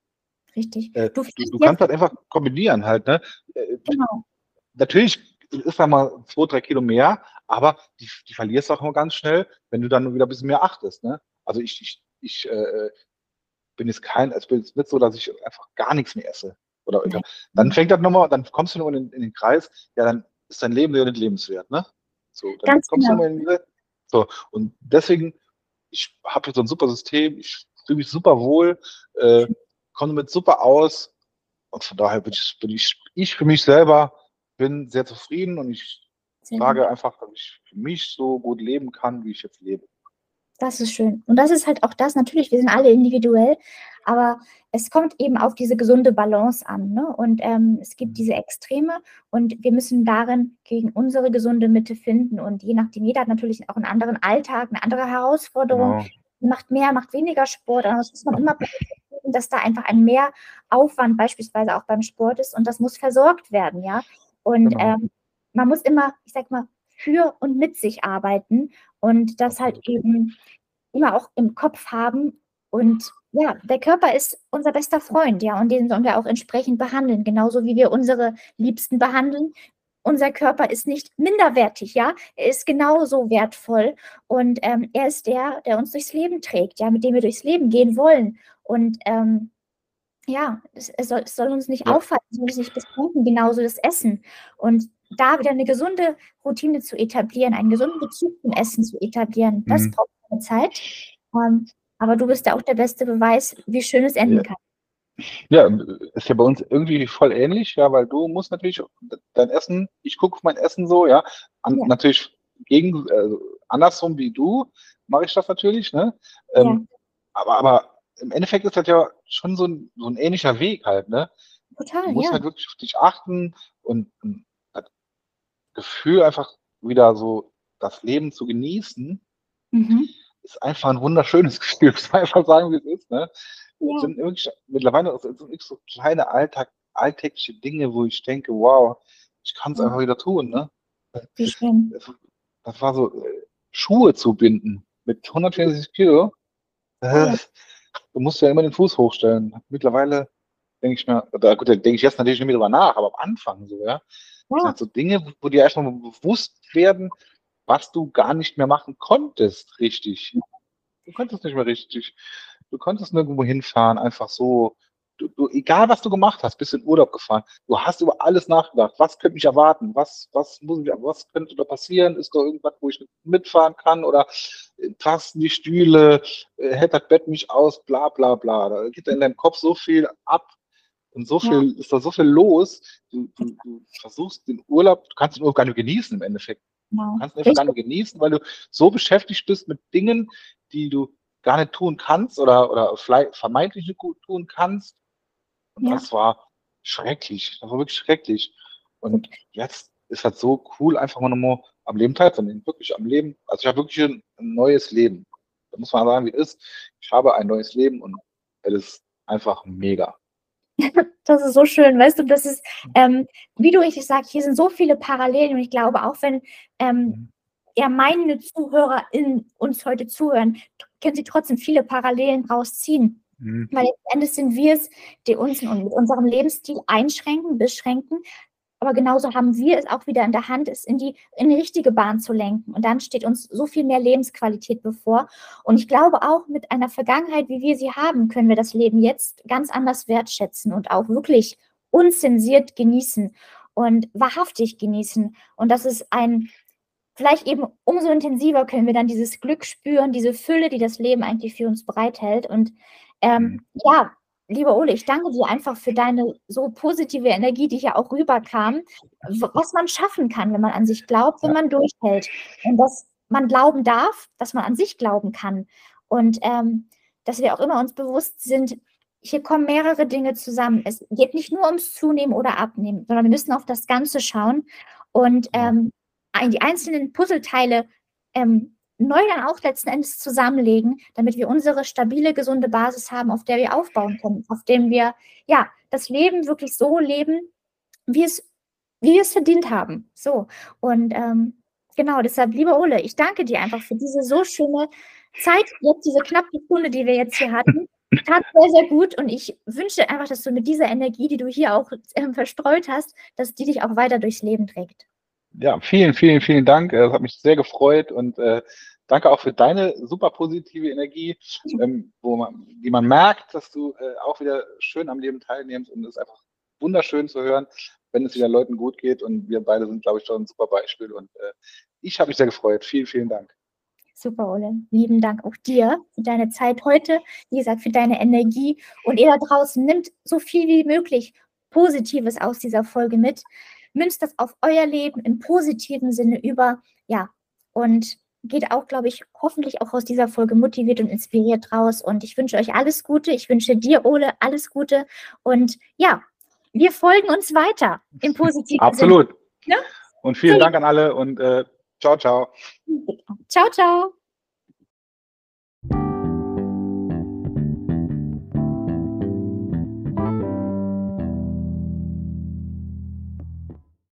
Richtig. Äh, du, du, du kannst halt einfach kombinieren halt, ne? Äh, genau. Natürlich ist da mal zwei, drei Kilo mehr, aber die, die verlierst du auch immer ganz schnell, wenn du dann wieder ein bisschen mehr achtest, ne? Also ich, ich, ich äh, bin jetzt kein, es ist nicht so, dass ich einfach gar nichts mehr esse. Oder ja. dann fängt das nochmal, dann kommst du nochmal in, in, den Kreis, ja, dann ist dein Leben ja nicht lebenswert, ne? So, dann Ganz kommst genau. du in diese, so, und deswegen, ich habe jetzt so ein super System, ich fühle mich super wohl, äh, komme damit super aus und von daher bin ich, bin ich, ich für mich selber bin sehr zufrieden und ich sage einfach, dass ich für mich so gut leben kann, wie ich jetzt lebe. Das ist schön. Und das ist halt auch das, natürlich, wir sind alle individuell, aber es kommt eben auf diese gesunde Balance an. Ne? Und ähm, es gibt diese Extreme und wir müssen darin gegen unsere gesunde Mitte finden. Und je nachdem, jeder hat natürlich auch einen anderen Alltag, eine andere Herausforderung. Genau. Macht mehr, macht weniger Sport. Aber das muss man immer dass da einfach ein Mehraufwand beispielsweise auch beim Sport ist und das muss versorgt werden, ja. Und genau. ähm, man muss immer, ich sag mal, für und mit sich arbeiten und das halt eben immer auch im Kopf haben. Und ja, der Körper ist unser bester Freund, ja, und den sollen wir auch entsprechend behandeln, genauso wie wir unsere Liebsten behandeln. Unser Körper ist nicht minderwertig, ja, er ist genauso wertvoll und ähm, er ist der, der uns durchs Leben trägt, ja, mit dem wir durchs Leben gehen wollen. Und ähm, ja, es, es, soll, es, soll, uns nicht ja. auffallen, es soll uns nicht beschränken, genauso das Essen. Und da wieder eine gesunde Routine zu etablieren, einen gesunden Bezug zum Essen zu etablieren, das mhm. braucht eine Zeit. Ähm, aber du bist ja auch der beste Beweis, wie schön es enden ja. kann. Ja, ist ja bei uns irgendwie voll ähnlich, ja, weil du musst natürlich dein Essen, ich gucke auf mein Essen so, ja, an, ja. natürlich gegen, also andersrum wie du, mache ich das natürlich, ne? Ähm, ja. aber, aber im Endeffekt ist das ja schon so ein, so ein ähnlicher Weg halt, ne? Total, du musst ja. halt wirklich auf dich achten und, und Gefühl einfach wieder so das Leben zu genießen, mhm. ist einfach ein wunderschönes Gefühl. Ich muss einfach sagen, wie es ist. Ne? Ja. sind wirklich, mittlerweile sind wirklich so kleine Alltag, alltägliche Dinge, wo ich denke, wow, ich kann es ja. einfach wieder tun. Ne? Wie schön. Das, war so, äh, Schuhe zu binden mit 140 Kilo. Ja. Du musst ja immer den Fuß hochstellen. Mittlerweile denke ich mir, da, gut, da denke ich jetzt natürlich nicht mehr drüber nach, aber am Anfang so, ja. Das sind so Dinge, wo dir erstmal bewusst werden, was du gar nicht mehr machen konntest, richtig. Du konntest nicht mehr richtig. Du konntest nirgendwo hinfahren, einfach so. Du, du, egal was du gemacht hast, bist in Urlaub gefahren. Du hast über alles nachgedacht. Was könnte mich erwarten? Was, was muss ich, was könnte da passieren? Ist da irgendwas, wo ich mitfahren kann? Oder passen die Stühle? Äh, hält das Bett mich aus? Bla, bla, bla. Da geht in deinem Kopf so viel ab. Und so viel, ja. ist da so viel los. Du, du, du, versuchst den Urlaub, du kannst den Urlaub gar nicht genießen im Endeffekt. Genau. Du kannst ihn einfach gar nicht genießen, weil du so beschäftigt bist mit Dingen, die du gar nicht tun kannst oder, oder vermeintlich nicht gut tun kannst. Und ja. das war schrecklich. Das war wirklich schrecklich. Und jetzt ist halt so cool, einfach mal nochmal am Leben teilzunehmen. Wirklich am Leben. Also ich habe wirklich ein, ein neues Leben. Da muss man sagen, wie es ist. Ich habe ein neues Leben und es ist einfach mega. Das ist so schön, weißt du, das ist, ähm, wie du richtig sagst, hier sind so viele Parallelen und ich glaube, auch wenn ähm, mhm. ja meine Zuhörer in uns heute zuhören, können sie trotzdem viele Parallelen rausziehen. Mhm. Weil letztendlich sind wir es, die uns mit unserem Lebensstil einschränken, beschränken, aber genauso haben wir es auch wieder in der Hand, es in die, in die richtige Bahn zu lenken. Und dann steht uns so viel mehr Lebensqualität bevor. Und ich glaube auch mit einer Vergangenheit, wie wir sie haben, können wir das Leben jetzt ganz anders wertschätzen und auch wirklich unzensiert genießen und wahrhaftig genießen. Und das ist ein, vielleicht eben umso intensiver können wir dann dieses Glück spüren, diese Fülle, die das Leben eigentlich für uns bereithält. Und ähm, mhm. ja, Lieber Ole, ich danke dir einfach für deine so positive Energie, die hier auch rüberkam, was man schaffen kann, wenn man an sich glaubt, wenn man durchhält. Und dass man glauben darf, dass man an sich glauben kann. Und ähm, dass wir auch immer uns bewusst sind, hier kommen mehrere Dinge zusammen. Es geht nicht nur ums Zunehmen oder Abnehmen, sondern wir müssen auf das Ganze schauen und ähm, die einzelnen Puzzleteile ähm, neu dann auch letzten Endes zusammenlegen, damit wir unsere stabile, gesunde Basis haben, auf der wir aufbauen können, auf dem wir ja das Leben wirklich so leben, wie es, wie wir es verdient haben. So. Und ähm, genau, deshalb, lieber Ole, ich danke dir einfach für diese so schöne Zeit, jetzt diese knappe Stunde, die wir jetzt hier hatten. Tat sehr, sehr gut und ich wünsche einfach, dass du mit dieser Energie, die du hier auch äh, verstreut hast, dass die dich auch weiter durchs Leben trägt. Ja, vielen, vielen, vielen Dank. Es hat mich sehr gefreut und äh, danke auch für deine super positive Energie, ähm, wo man, die man merkt, dass du äh, auch wieder schön am Leben teilnimmst und es ist einfach wunderschön zu hören, wenn es wieder Leuten gut geht und wir beide sind, glaube ich, schon ein super Beispiel und äh, ich habe mich sehr gefreut. Vielen, vielen Dank. Super, Ole. Lieben Dank auch dir für deine Zeit heute, wie gesagt, für deine Energie. Und ihr da draußen nimmt so viel wie möglich Positives aus dieser Folge mit münzt das auf euer Leben im positiven Sinne über, ja, und geht auch, glaube ich, hoffentlich auch aus dieser Folge motiviert und inspiriert raus. Und ich wünsche euch alles Gute. Ich wünsche dir, Ole, alles Gute. Und ja, wir folgen uns weiter im positiven Absolut. Sinne. Absolut. Ja? Und vielen okay. Dank an alle und äh, ciao, ciao. Ciao, ciao.